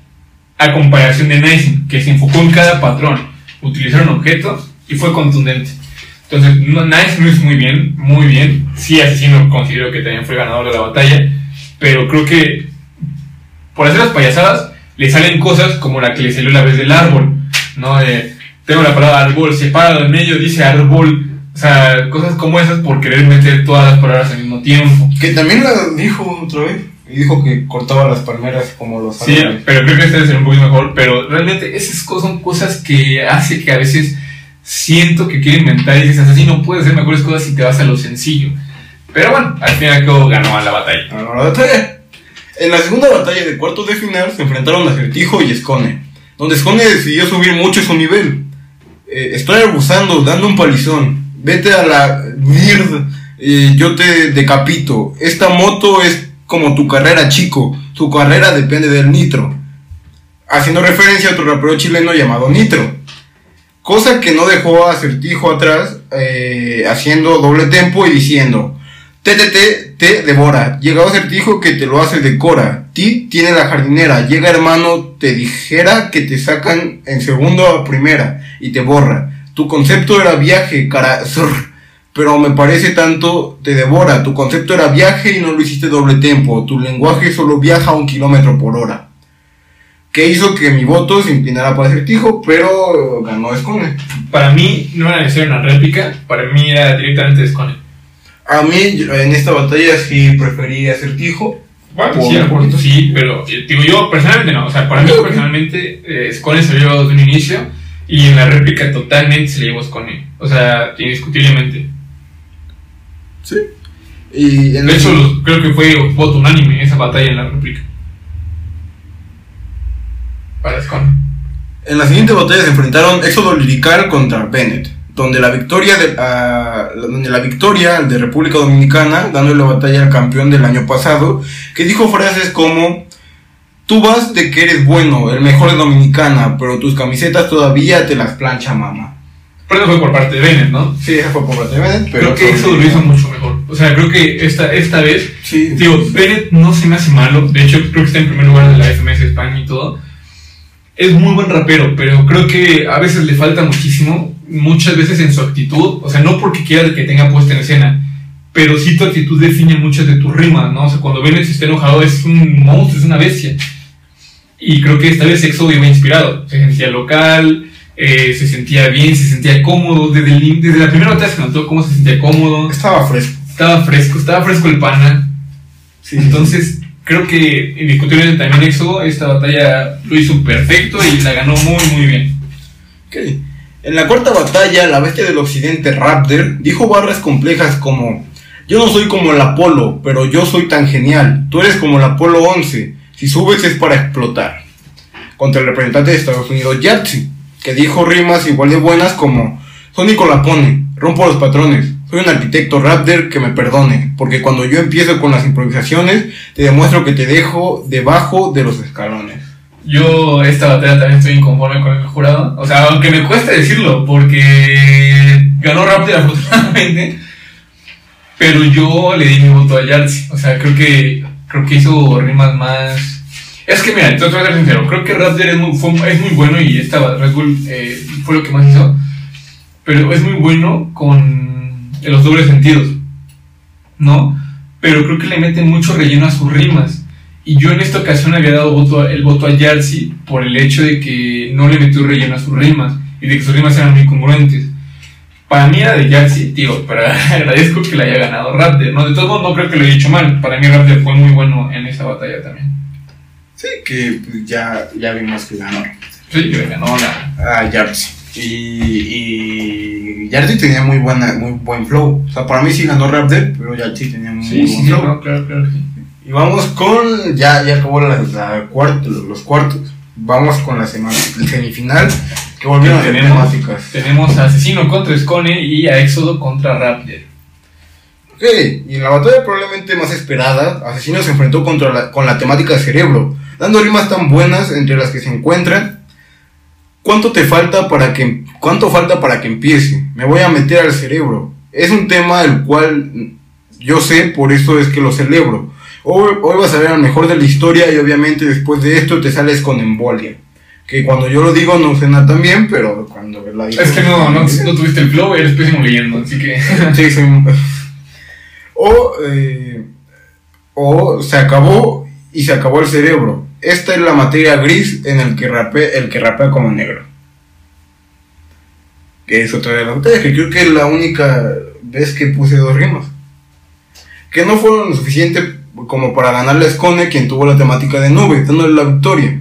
a comparación de Nice, que se enfocó en cada patrón, utilizaron objetos y fue contundente. Entonces, no, Nice hizo muy bien, muy bien. Sí, Asesino considero que también fue ganador de la batalla, pero creo que por hacer las payasadas le salen cosas como la que le salió la vez del árbol, ¿no? De, tengo la palabra árbol separado en medio, dice árbol. O sea, cosas como esas por querer meter todas las palabras al mismo tiempo. que también la dijo otra vez. Y dijo que cortaba las palmeras como los Sí, árboles. pero creo que este debe ser un poquito mejor. Pero realmente esas cosas son cosas que hace que a veces siento que quiere inventar y dices, así no puedes hacer mejores cosas si te vas a lo sencillo. Pero bueno, al fin y al cabo ganó la batalla. En la segunda batalla de cuartos de final se enfrentaron Acertijo y Escone, donde Escone decidió subir mucho su nivel. Eh, estoy abusando, dando un palizón. Vete a la mierda, eh, yo te decapito. Esta moto es como tu carrera, chico. Tu carrera depende del nitro. Haciendo referencia a otro rapero chileno llamado Nitro. Cosa que no dejó Acertijo atrás, eh, haciendo doble tempo y diciendo: TTT te devora. Llega acertijo que te lo hace de cora. Ti tiene la jardinera. Llega hermano, te dijera que te sacan en segundo a primera y te borra. Tu concepto era viaje, cara. Pero me parece tanto, te devora. Tu concepto era viaje y no lo hiciste doble tempo. Tu lenguaje solo viaja un kilómetro por hora. Que hizo que mi voto se inclinara para acertijo, pero ganó Escone. Para mí no era necesaria una réplica, para mí era directamente Descone. A mí, en esta batalla sí preferí acertijo. Bueno, Por- sí, mejor sí, pero eh, digo yo personalmente no. O sea, para mí personalmente eh, Scone se lo llevó desde un inicio y en la réplica totalmente se le llevó Scone. O sea, indiscutiblemente. Sí. Y en De hecho, creo que fue voto unánime esa batalla en la réplica. Para Scone. En la siguiente batalla se enfrentaron Éxodo Lirical contra Bennett, donde la victoria de, ah, donde la victoria de República Dominicana, dando la batalla al campeón del año pasado, que dijo frases como Tú vas de que eres bueno, el mejor de Dominicana, pero tus camisetas todavía te las plancha mamá. Pero eso fue por parte de Bennett, ¿no? Sí, esa fue por parte de Bennett, pero Creo que eso lo hizo mucho mejor. O sea, creo que esta, esta vez Sí, Digo, Bennett no se me hace malo. De hecho, creo que está en primer lugar de la FMS España y todo. Es muy buen rapero, pero creo que a veces le falta muchísimo. Muchas veces en su actitud. O sea, no porque quiera que tenga puesta en escena. Pero sí tu actitud define muchas de tus rimas, ¿no? O sea, cuando Bennett está enojado es un monstruo, es una bestia. Y creo que esta vez Exo iba inspirado. Se sentía local, eh, se sentía bien, se sentía cómodo. Desde, el- desde la primera batalla se notó cómo se sentía cómodo. estaba fresco. Estaba fresco, estaba fresco el pana. Sí, Entonces, creo que indiscutiblemente también Exo esta batalla lo hizo perfecto y la ganó muy, muy bien. En la cuarta batalla, la bestia del occidente Raptor dijo barras complejas como Yo no soy como el Apolo, pero yo soy tan genial. Tú eres como el Apolo 11. Si subes es para explotar. Contra el representante de Estados Unidos, Yahtzee, que dijo rimas igual de buenas como Sónico la pone, rompo los patrones. Soy un arquitecto Raptor que me perdone, porque cuando yo empiezo con las improvisaciones, te demuestro que te dejo debajo de los escalones. Yo esta batalla también estoy inconforme con el jurado. O sea, aunque me cuesta decirlo, porque ganó Raptor [LAUGHS] afortunadamente. Pero yo le di mi voto a Yartzi. O sea, creo que, creo que hizo rimas más... Es que mira, te voy a ser sincero, creo que Raptor es muy, fue- es muy bueno y esta Red Bull eh, fue lo que más hizo. Pero es muy bueno con los dobles sentidos. ¿No? Pero creo que le mete mucho relleno a sus rimas. Y yo en esta ocasión había dado voto a- el voto a Yarsi por el hecho de que no le metió relleno a sus rimas y de que sus rimas eran muy congruentes. Para mí era de Jaxi, tío, pero [LAUGHS] agradezco que le haya ganado Raptor. No, de todos modos no creo que lo haya hecho mal. Para mí Raptor fue muy bueno en esa batalla también. Sí, que pues, ya, ya vimos que ganó. Sí, que ganó la... a Jersey. Y, y Jersey tenía muy, buena, muy buen flow. O sea, para mí sí ganó Raptor, pero Jersey tenía muy Sí, buen sí, flow. no, claro, claro. Y vamos con. Ya, ya acabó la, la cuarto, los cuartos. Vamos con la sema- semifinal. Que volvieron Tenemos- temáticas. Tenemos a Asesino contra Scone y a Éxodo contra Raptor. Ok, y en la batalla probablemente más esperada, Asesino se enfrentó contra la- con la temática cerebro, dando rimas tan buenas entre las que se encuentran. ¿Cuánto te falta para que cuánto falta para que empiece? Me voy a meter al cerebro. Es un tema el cual yo sé, por eso es que lo celebro. Hoy, hoy vas a ver al mejor de la historia y obviamente después de esto te sales con embolia. Que cuando yo lo digo no suena tan bien, pero cuando la digo- Es que no, no, no tuviste el flow, eres pésimo leyendo, así que... [LAUGHS] Sí, soy O, eh, o se acabó y se acabó el cerebro. Esta es la materia gris en el que rapea, el que rapea como negro. Que es otra de las batallas, que creo que es la única vez que puse dos rimas. Que no fueron lo suficiente como para ganarle a Scone, quien tuvo la temática de nube, dándole la victoria.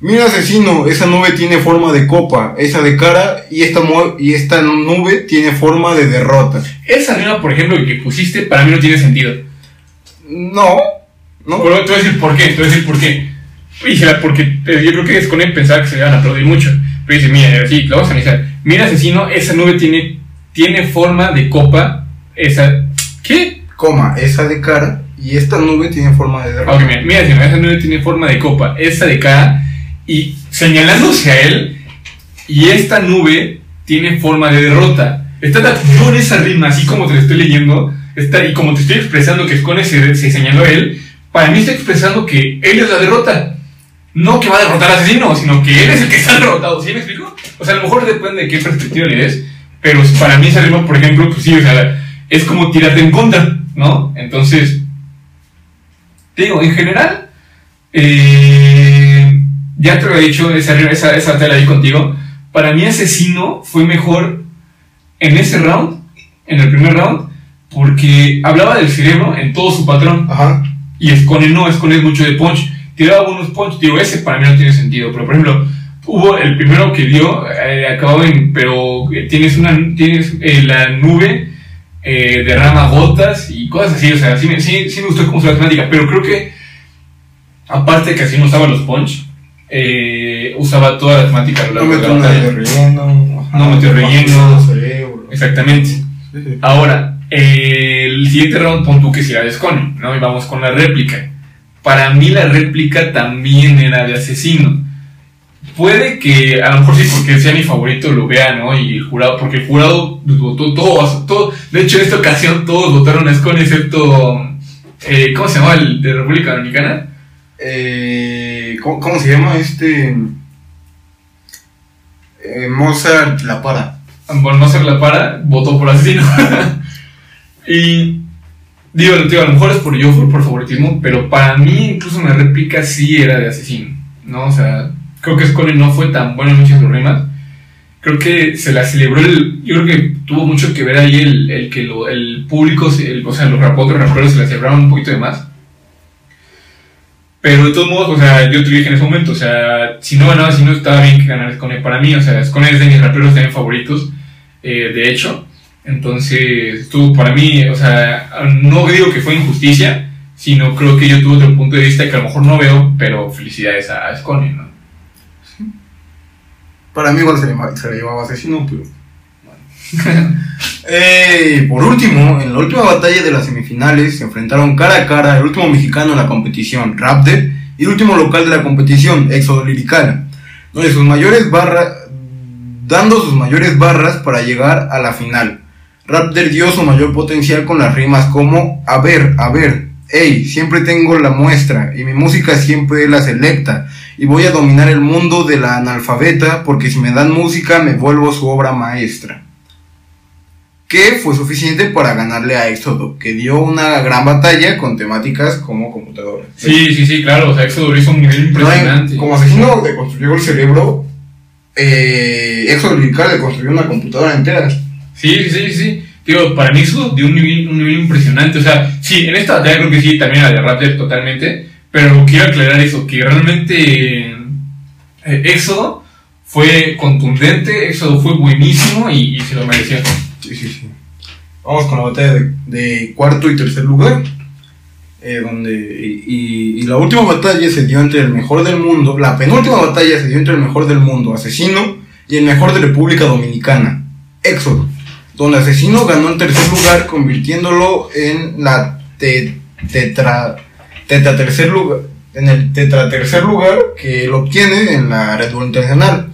Mira asesino, esa nube tiene forma de copa, esa de cara y esta, y esta nube tiene forma de derrota. Esa rima, por ejemplo, que pusiste, para mí no tiene sentido. No, no. Pero te voy a decir por qué, te voy a decir por qué. Y será porque eh, yo creo que Scone pensaba que se le iban a aplaudir mucho. Pero dice, mira, sí, lo vamos a analizar. Mira asesino, esa nube tiene, tiene forma de copa, esa... ¿Qué? Coma, esa de cara y esta nube tiene forma de derrota. Ok, mira, mira, asesino, esa nube tiene forma de copa, esa de cara, y señalándose a él, y esta nube tiene forma de derrota. Está en esa rima, así como te lo estoy leyendo, está, y como te estoy expresando que Scone se, se señaló a él, para mí está expresando que él es la derrota. No que va a derrotar al asesino, sino que él es el que está derrotado. ¿Sí me explico? O sea, a lo mejor depende de qué perspectiva le des, pero para mí esa rima, por ejemplo, pues sí, o sea, es como tirarte en contra, ¿no? Entonces, te digo, en general, eh, ya te lo he dicho, esa, esa, esa tela ahí contigo. Para mí, Asesino fue mejor en ese round, en el primer round, porque hablaba del cerebro en todo su patrón. Ajá. Y Escone no, Escone es mucho de punch. Tiraba buenos punch, digo, ese para mí no tiene sentido. Pero por ejemplo, hubo el primero que dio, eh, acabó en, pero eh, tienes una, tienes eh, la nube, eh, derrama gotas y cosas así. O sea, sí, me- sí, sí me gustó cómo se la temática, pero creo que, aparte de que así no usaba los punch, eh, usaba toda la temática No metió la relleno. No metió relleno. Exactamente. Ahora, eh, el siguiente round pon tú que si era de Scone, ¿no? Y vamos con la réplica. Para mí la réplica también era de asesino. Puede que, a lo mejor sí, porque sea mi favorito, lo vea, ¿no? Y el jurado, porque el jurado votó todos, todo, de hecho en esta ocasión todos votaron a Scone excepto, eh, ¿cómo se llama el de República Dominicana? Eh, ¿cómo, cómo se llama este? Eh, Mozart La Para. Bueno, ser la para, votó por asesino. [LAUGHS] y digo, a lo mejor es por yo, por favoritismo, pero para mí incluso una réplica sí era de asesino, ¿no? O sea, creo que Scully no fue tan bueno en muchas sus rimas. Creo que se la celebró el. Yo creo que tuvo mucho que ver ahí el, el que lo- el público, el- o sea, los se la celebraron un poquito de más. Pero de todos modos, o sea, yo te dije en ese momento, o sea, si no ganaba, si no estaba bien que ganara Scone para mí, o sea, Scone es de mis raperos también favoritos, eh, de hecho. Entonces, estuvo para mí, o sea, no digo que fue injusticia, sino creo que yo tuve otro punto de vista que a lo mejor no veo, pero felicidades a, a Scone, ¿no? Para mí igual se le, se le llamaba asesino, pero. [LAUGHS] Eh, por último, en la última batalla de las semifinales se enfrentaron cara a cara el último mexicano en la competición, Raptor, y el último local de la competición, Éxodo Lirical, donde sus mayores barras, dando sus mayores barras para llegar a la final. Raptor dio su mayor potencial con las rimas como a ver, a ver, hey, siempre tengo la muestra y mi música siempre es la selecta y voy a dominar el mundo de la analfabeta porque si me dan música me vuelvo su obra maestra. Que fue suficiente para ganarle a Éxodo, que dio una gran batalla con temáticas como computadoras. Sí, sí, sí, claro, o sea, Éxodo hizo un nivel No impresionante. como asesino deconstruyó el cerebro, eh, Éxodo Lirical le construyó una computadora entera. Sí, sí, sí. Digo, para mí eso dio un nivel, un nivel impresionante. O sea, sí, en esta batalla creo que sí, también la de Raptor totalmente. Pero quiero aclarar eso, que realmente eh, Éxodo fue contundente, Éxodo fue buenísimo y, se lo merecía. Sí, sí, sí. Vamos con la batalla de, cuarto y tercer lugar. eh, donde, y- y la última batalla se dio entre el mejor del mundo. La penúltima batalla se dio entre el mejor del mundo, Asesino, y el mejor de República Dominicana, Éxodo. Donde Asesino ganó el tercer lugar, convirtiéndolo en la te- tetra, tetra tercer lugar. En el tetra tercer lugar que lo obtiene en la Red Bull Internacional.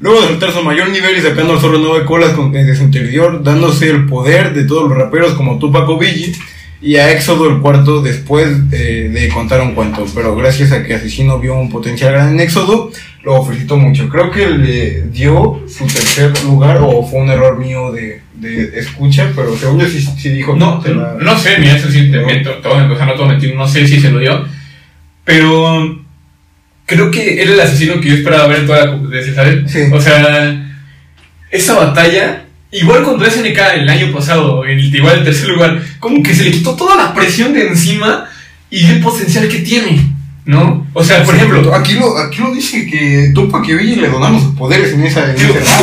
Luego de soltar su mayor nivel y sacando al zorro nueve colas con, desde su interior, dándose el poder de todos los raperos como Tupac o y a Éxodo el cuarto después de contar un cuento. Pero gracias a que Asesino vio un potencial gran en Éxodo, lo felicito mucho. Creo que le dio su tercer lugar, o fue un error mío de, de escucha, pero según yo sí, sí dijo No, que no sé, mira, eso sí te miento, te voy a- o sea, no mentir, no sé si se lo dio, pero creo que era el asesino que yo esperaba ver toda la. Sí. O sea, esa batalla, igual contra SNK el año pasado, en el, igual el tercer lugar, como que se le quitó toda la presión de encima y el potencial que tiene, ¿no? O sea, por ejemplo, Aquí lo, aquí lo dice que Tupac y Biggie le donaron sus poderes en esa... En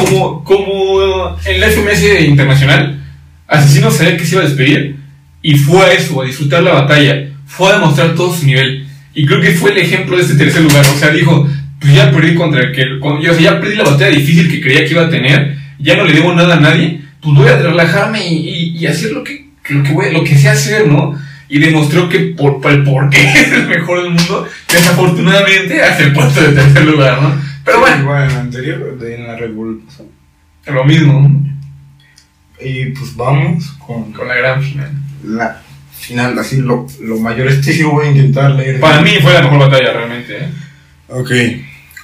como, como en la FMS internacional, Asesino sabía que se iba a despedir y fue a eso, a disfrutar la batalla, fue a demostrar todo su nivel. Y creo que fue el ejemplo de este tercer lugar. O sea, dijo, pues ya perdí contra el que, con- yo, o sea, ya perdí la batalla difícil que creía que iba a tener, ya no le debo nada a nadie, pues voy a relajarme y, y- y hacer lo que, lo que voy, lo que sé hacer, ¿no? Y demostró que por, por el por qué [LAUGHS] es el mejor del mundo, desafortunadamente hace el puesto de tercer lugar, ¿no? Pero bueno, Igual en la anterior, de- en la Red Bull. lo mismo. Y pues vamos con Con la gran final. la final, así lo, lo mayor. Este lo voy a intentar leer. Para mí fue la mejor batalla realmente. ¿eh? Ok.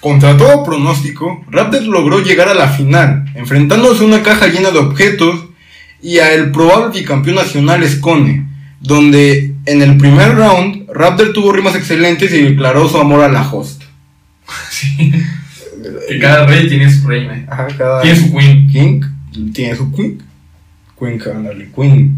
Contra todo pronóstico, Raptor logró llegar a la final, enfrentándose a una caja llena de objetos y a el probable bicampeón nacional Scone, donde en el primer round Raptor tuvo rimas excelentes y declaró su amor a la host. [LAUGHS] Sí. Que cada rey tiene su reina. Ajá, cada Tiene su queen. King tiene su Queen. Queen, ándale, Queen.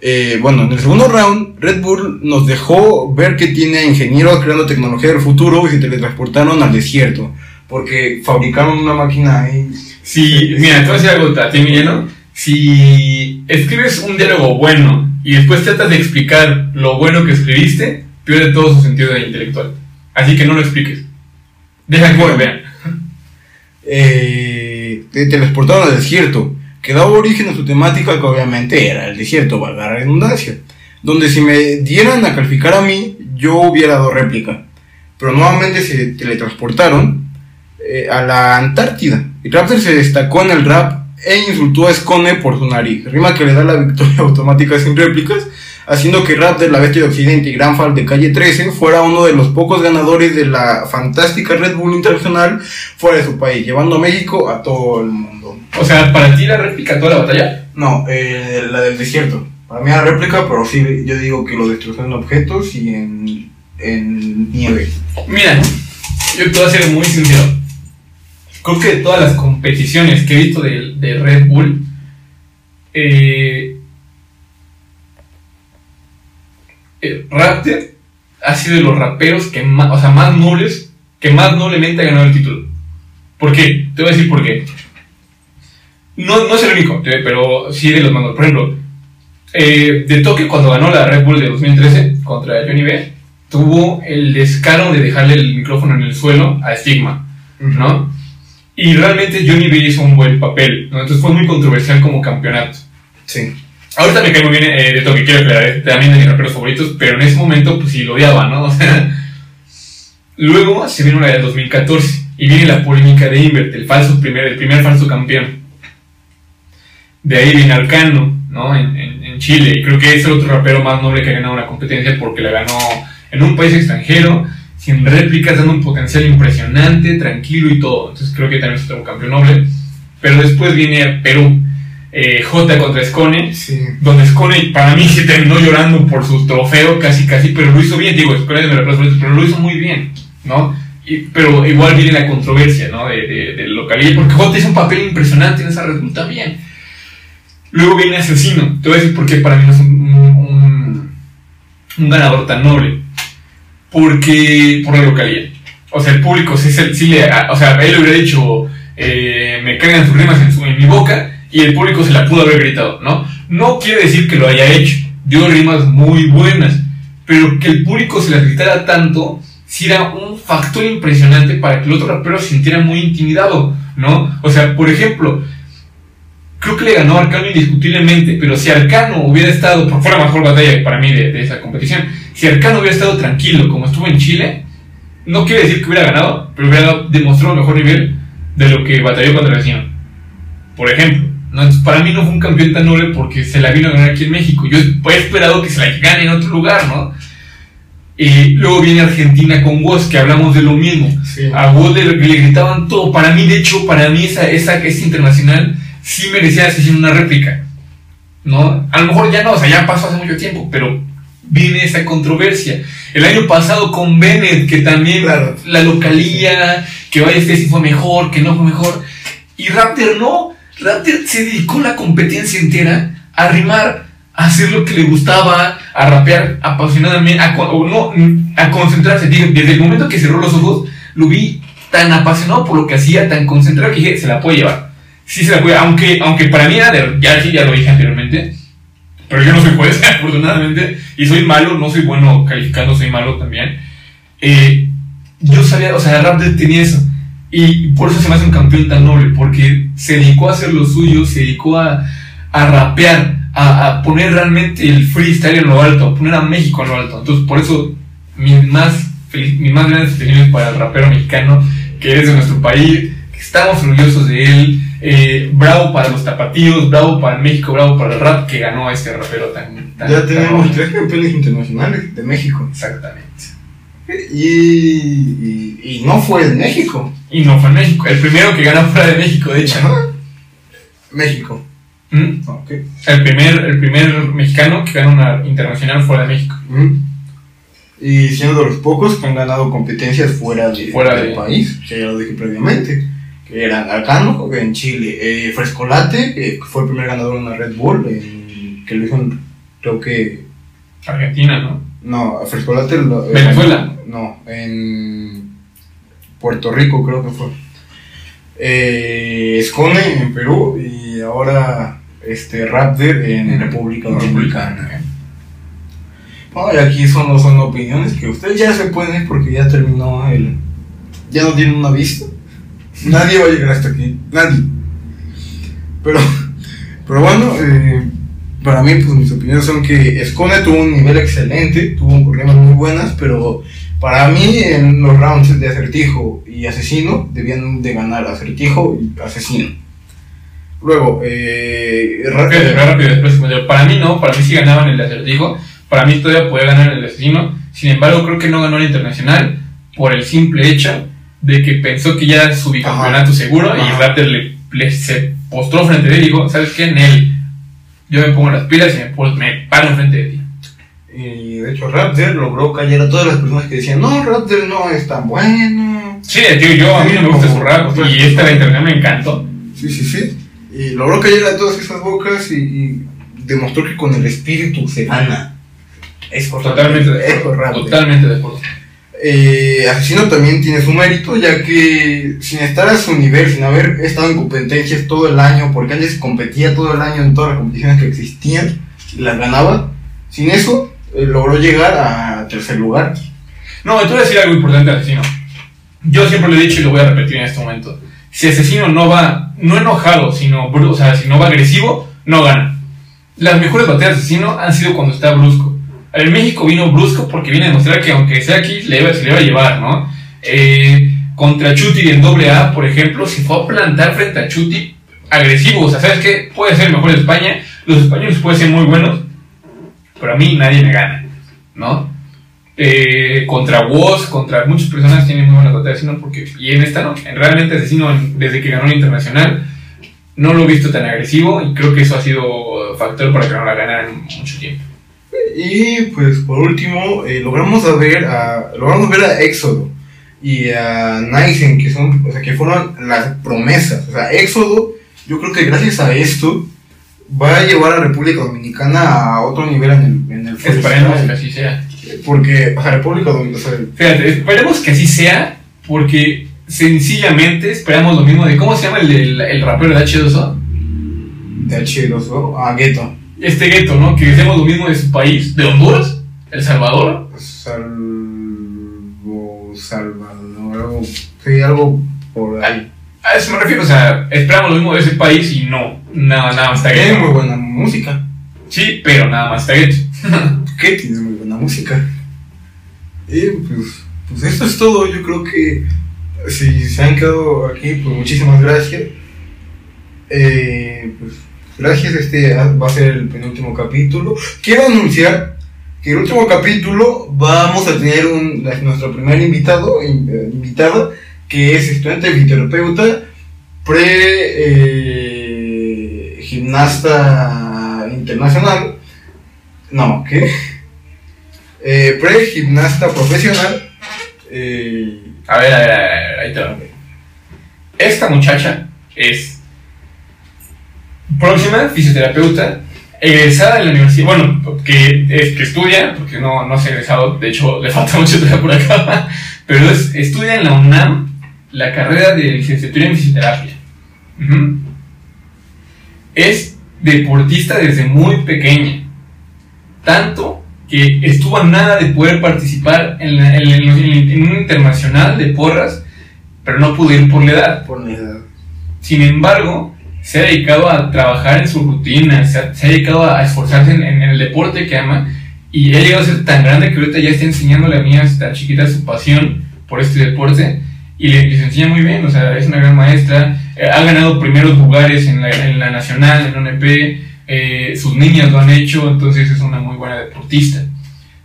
Eh, bueno, en el segundo round, Red Bull nos dejó ver que tiene ingenieros creando tecnología del futuro y se teletransportaron al desierto. Porque fabricaron una máquina ahí. Si, mira, te voy a decir algo. Si escribes un diálogo bueno y después tratas de explicar lo bueno que escribiste, pierde todo su sentido de intelectual. Así que no lo expliques. Deja que lo Bueno. vean. Eh, te teletransportaron al desierto. Que daba origen a su temática, que obviamente era el desierto, valga la redundancia. Donde si me dieran a calificar a mí, yo hubiera dado réplica. Pero nuevamente se teletransportaron eh, a la Antártida. Y Raptor se destacó en el rap e insultó a Scone por su nariz. Rima que le da la victoria [LAUGHS] automática sin réplicas, haciendo que Raptor, la bestia de Occidente y Gran Fall de calle 13 fuera uno de los pocos ganadores de la fantástica Red Bull Internacional fuera de su país, llevando a México a todo el mundo. O sea, para ti la réplica toda la batalla. No, eh, la del desierto. Para mí era réplica, pero sí, yo digo que lo destruyeron en objetos y en, en nieve. Mira, yo te voy a ser muy sincero. Creo que de todas las competiciones que he visto de, de Red Bull, eh, eh, Raptor ha sido de los raperos que más, o sea, más nobles, que más noblemente ha ganado el título. ¿Por qué? Te voy a decir por qué. No, no es el único, pero sí de los más nobles. Por ejemplo, eh, de Tokio cuando ganó la Red Bull de 2013 contra Johnny B, tuvo el descaro de dejarle el micrófono en el suelo a Stigma, ¿no? Y realmente Johnny B hizo un buen papel, ¿no? Entonces fue muy controversial como campeonato. Sí. Ahorita me cae muy bien eh, de Tokio, quiero aclarar, es también de mis raperos favoritos, pero en ese momento pues sí lo odiaba, ¿no? [LAUGHS] O sea, luego se vino la del 2014 y viene la polémica de Invert, el falso primer, el primer falso campeón. De ahí viene Arcano, ¿no? En, en- en Chile. Y creo que es el otro rapero más noble que ha ganado una competencia porque la ganó en un país extranjero, sin réplicas, dando un potencial impresionante, tranquilo y todo. Entonces creo que también es otro campeón noble. Pero después viene Perú, eh, J contra Scone, Sí. donde Scone para mí [LAUGHS] se terminó llorando por su trofeo, casi casi, pero lo hizo bien. Digo, pero lo hizo muy bien, ¿no? Y- pero igual viene la controversia, ¿no? De, de, del localillo, porque J hizo un papel impresionante en esa Red también. Luego viene Asesino. Te voy a decir por qué para mí no es un, un, un ganador tan noble. Porque, por la localidad. O sea, el público sí, sí le. O sea, él hubiera dicho, eh, me cagan sus rimas en, su- en mi boca, y el público se la pudo haber gritado, ¿no? No quiere decir que lo haya hecho. Dio rimas muy buenas. Pero que el público se las gritara tanto, sí era un factor impresionante para que el otro rapero se sintiera muy intimidado, ¿no? O sea, por ejemplo, creo que le ganó Arcano indiscutiblemente, pero si Arcano hubiera estado, por fuera la mejor batalla para mí de, de esa competición, si Arcano hubiera estado tranquilo como estuvo en Chile, no quiere decir que hubiera ganado, pero hubiera demostrado mejor nivel de lo que batalló contra Vecino. Por ejemplo, ¿no? Para mí no fue un campeón tan noble porque se la vino a ganar aquí en México. Yo he esperado que se la gane en otro lugar, ¿no? Y luego viene Argentina con Woz, que hablamos de lo mismo. Sí. A Woz le, le gritaban todo. Para mí, de hecho, para mí esa, esa, esa internacional sí merecía hacer una réplica. ¿No? A lo mejor ya no, o sea, ya pasó hace mucho tiempo, pero viene esa controversia. El año pasado con Bennett, que también Claro. la localía, que vaya este si fue mejor, que no fue mejor. Y Raptor no. Raptor se dedicó la competencia entera a rimar, a hacer lo que le gustaba, a rapear apasionadamente, a, o no, a concentrarse. Desde el momento que cerró los ojos, lo vi tan apasionado por lo que hacía, tan concentrado que dije, se la puede llevar. Sí se la puede, aunque, aunque para mí era de, ya, sí, ya lo dije anteriormente, pero yo no soy juez, [LAUGHS] afortunadamente, y soy malo, no soy bueno calificando, soy malo también. Eh, yo sabía, o sea, Raptor tenía eso. Y por eso se me hace un campeón tan noble, porque se dedicó a hacer lo suyo, se dedicó a, a rapear, a, a poner realmente el freestyle en lo alto, a poner a México en lo alto. Entonces, por eso, mis más, feliz- mis más grandes para el rapero mexicano, que es de nuestro país, que estamos orgullosos de él. Eh, bravo para los tapatíos, bravo para México, bravo para el rap, que ganó a este rapero tan. tan Ya tenemos tres campeones internacionales de México. Exactamente. Y, y, y no fue en México. Y no fue en México, el primero que ganó fuera de México, de hecho. Ajá. México. ¿Mm? Ok. El primer, el primer mexicano que gana una internacional fuera de México. Mm. Y siendo de los pocos que han ganado competencias fuera, de, Fuera del de- país, que ya lo dije previamente, que eran Arcano en Chile, eh, Frescolate, que fue el primer ganador en una Red Bull, en- que lo hizo en, creo que, Argentina, ¿no? no, Frescolate, lo- eh, ¿Venezuela? no, en Puerto Rico creo que fue. Eh, Scone en Perú y ahora este Raptor en República Dominicana. No, y aquí solo son opiniones que ustedes ya se pueden ir porque ya terminó el. Ya no tienen una vista. Nadie va a llegar hasta aquí. Nadie. Pero, pero bueno, eh, para mí, pues mis opiniones son que Scone tuvo un nivel excelente, tuvo rimas muy buenas, pero para mí en los rounds de acertijo y asesino debían de ganar acertijo y asesino. Luego, eh, Rápido, rápido, después comentario. Para mí no, para mí sí ganaban el acertijo. Para mí todavía podía ganar el asesino. Sin embargo, creo que no ganó el internacional por el simple hecho de que pensó que ya era su bicampeonato seguro y. Raptor le, le- se postró frente de él y dijo, ¿sabes qué? En él, yo me pongo las pilas y me, pon- me paro enfrente de ti. Y de hecho Raptor logró callar a todas las personas que decían, no, Raptor no es tan bueno. Sí, tío, yo a mí no me gusta su rap y esta de internacional me encantó. Sí, sí, sí. Y logró callar a todas esas bocas y, y demostró que con el espíritu se gana. Es por Totalmente de Es por acuerdo. Totalmente de acuerdo. Eh, Asesino también tiene su mérito, ya que sin estar a su nivel, sin haber estado en competencias todo el año, porque antes competía todo el año en todas las competiciones que existían y las ganaba, sin eso eh, logró llegar a tercer lugar. No, te voy a decir algo importante Asesino. Yo siempre lo he dicho y lo voy a repetir en este momento. Si Asesino no va, no enojado, sino, o sea, si no va agresivo, no gana. Las mejores batallas de Asesino han sido cuando está brusco. En México vino brusco porque viene a demostrar que aunque sea aquí, le iba- se le va a llevar, ¿no? Eh, contra Chuti en doble A, por ejemplo, se fue a plantar frente a Chuti agresivo. O sea, ¿sabes qué? Puede ser el mejor España. Los españoles pueden ser muy buenos, pero a mí nadie me gana, ¿no? eh, contra Woz, contra muchas personas tienen muy buenas batallas de asesino porque y en esta no, en realmente asesino desde que ganó el internacional no lo he visto tan agresivo y creo que eso ha sido factor para que no la ganaran mucho tiempo. Y pues por último, eh, logramos, a ver a, logramos ver a Éxodo y a Nice, que, son, o sea, que fueron las promesas. O sea, Éxodo, yo creo que gracias a esto va a llevar a República Dominicana a otro nivel en el, en el Esperemos que así sea. Porque, o sea, República Dominicana, Fíjate, esperemos que así sea, porque sencillamente esperamos lo mismo de. ¿Cómo se llama el, del- el rapero de H2O? de H2O a Gueto. Este gueto, ¿no? Que decíamos lo mismo de su país, de Honduras, El Salvador. Salvo, Salvador, algo, sí, algo por ahí. A eso me refiero, o sea, esperamos lo mismo de ese país y no, nada, nada más está Tiene muy buena música. Sí, pero nada más está gueto. [LAUGHS] que tiene muy buena música. Y pues, pues esto es todo. Yo creo que si se han quedado aquí, pues muchísimas gracias. Eh, pues gracias, este va a ser el penúltimo capítulo. Quiero anunciar que el último capítulo vamos a tener un, nuestro primer invitado, in- eh, invitada, que es estudiante fisioterapeuta, pre eh, gimnasta internacional. No, ¿qué? Eh, pre gimnasta profesional. A ver, a ver, a ver, ahí te va. Esta muchacha es próxima fisioterapeuta, egresada de la universidad, bueno, que, es, que estudia, porque no, no se ha egresado, de hecho le falta [LAUGHS] mucho todavía por acá, pero es, estudia en la UNAM la carrera de licenciatura en fisioterapia. Es deportista desde muy pequeña, tanto que estuvo a nada de poder participar en, la- en- en- en- en un internacional de porras, pero no pudo ir por la edad. por mi edad. Sin embargo, se ha dedicado a trabajar en su rutina, se ha, se ha dedicado a esforzarse en, en el deporte que ama y ha llegado a ser tan grande que ahorita ya está enseñándole a niñas tan chiquitas su pasión por este deporte y le- les enseña muy bien, o sea, es una gran maestra, eh, ha ganado primeros lugares en la, en la nacional, en ONP, eh, sus niñas lo han hecho, entonces es una muy buena deportista.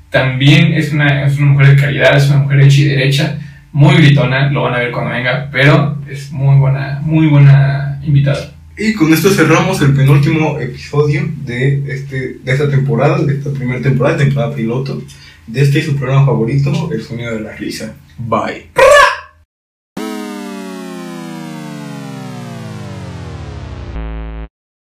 También es una, es una mujer de calidad, es una mujer hecha y derecha, muy gritona, lo van a ver cuando venga, pero es muy buena, muy buena invitada. Y con esto cerramos el penúltimo episodio de, este, de esta temporada, de esta primera temporada, temporada piloto, de este su programa favorito, El Sonido de la Risa. Bye.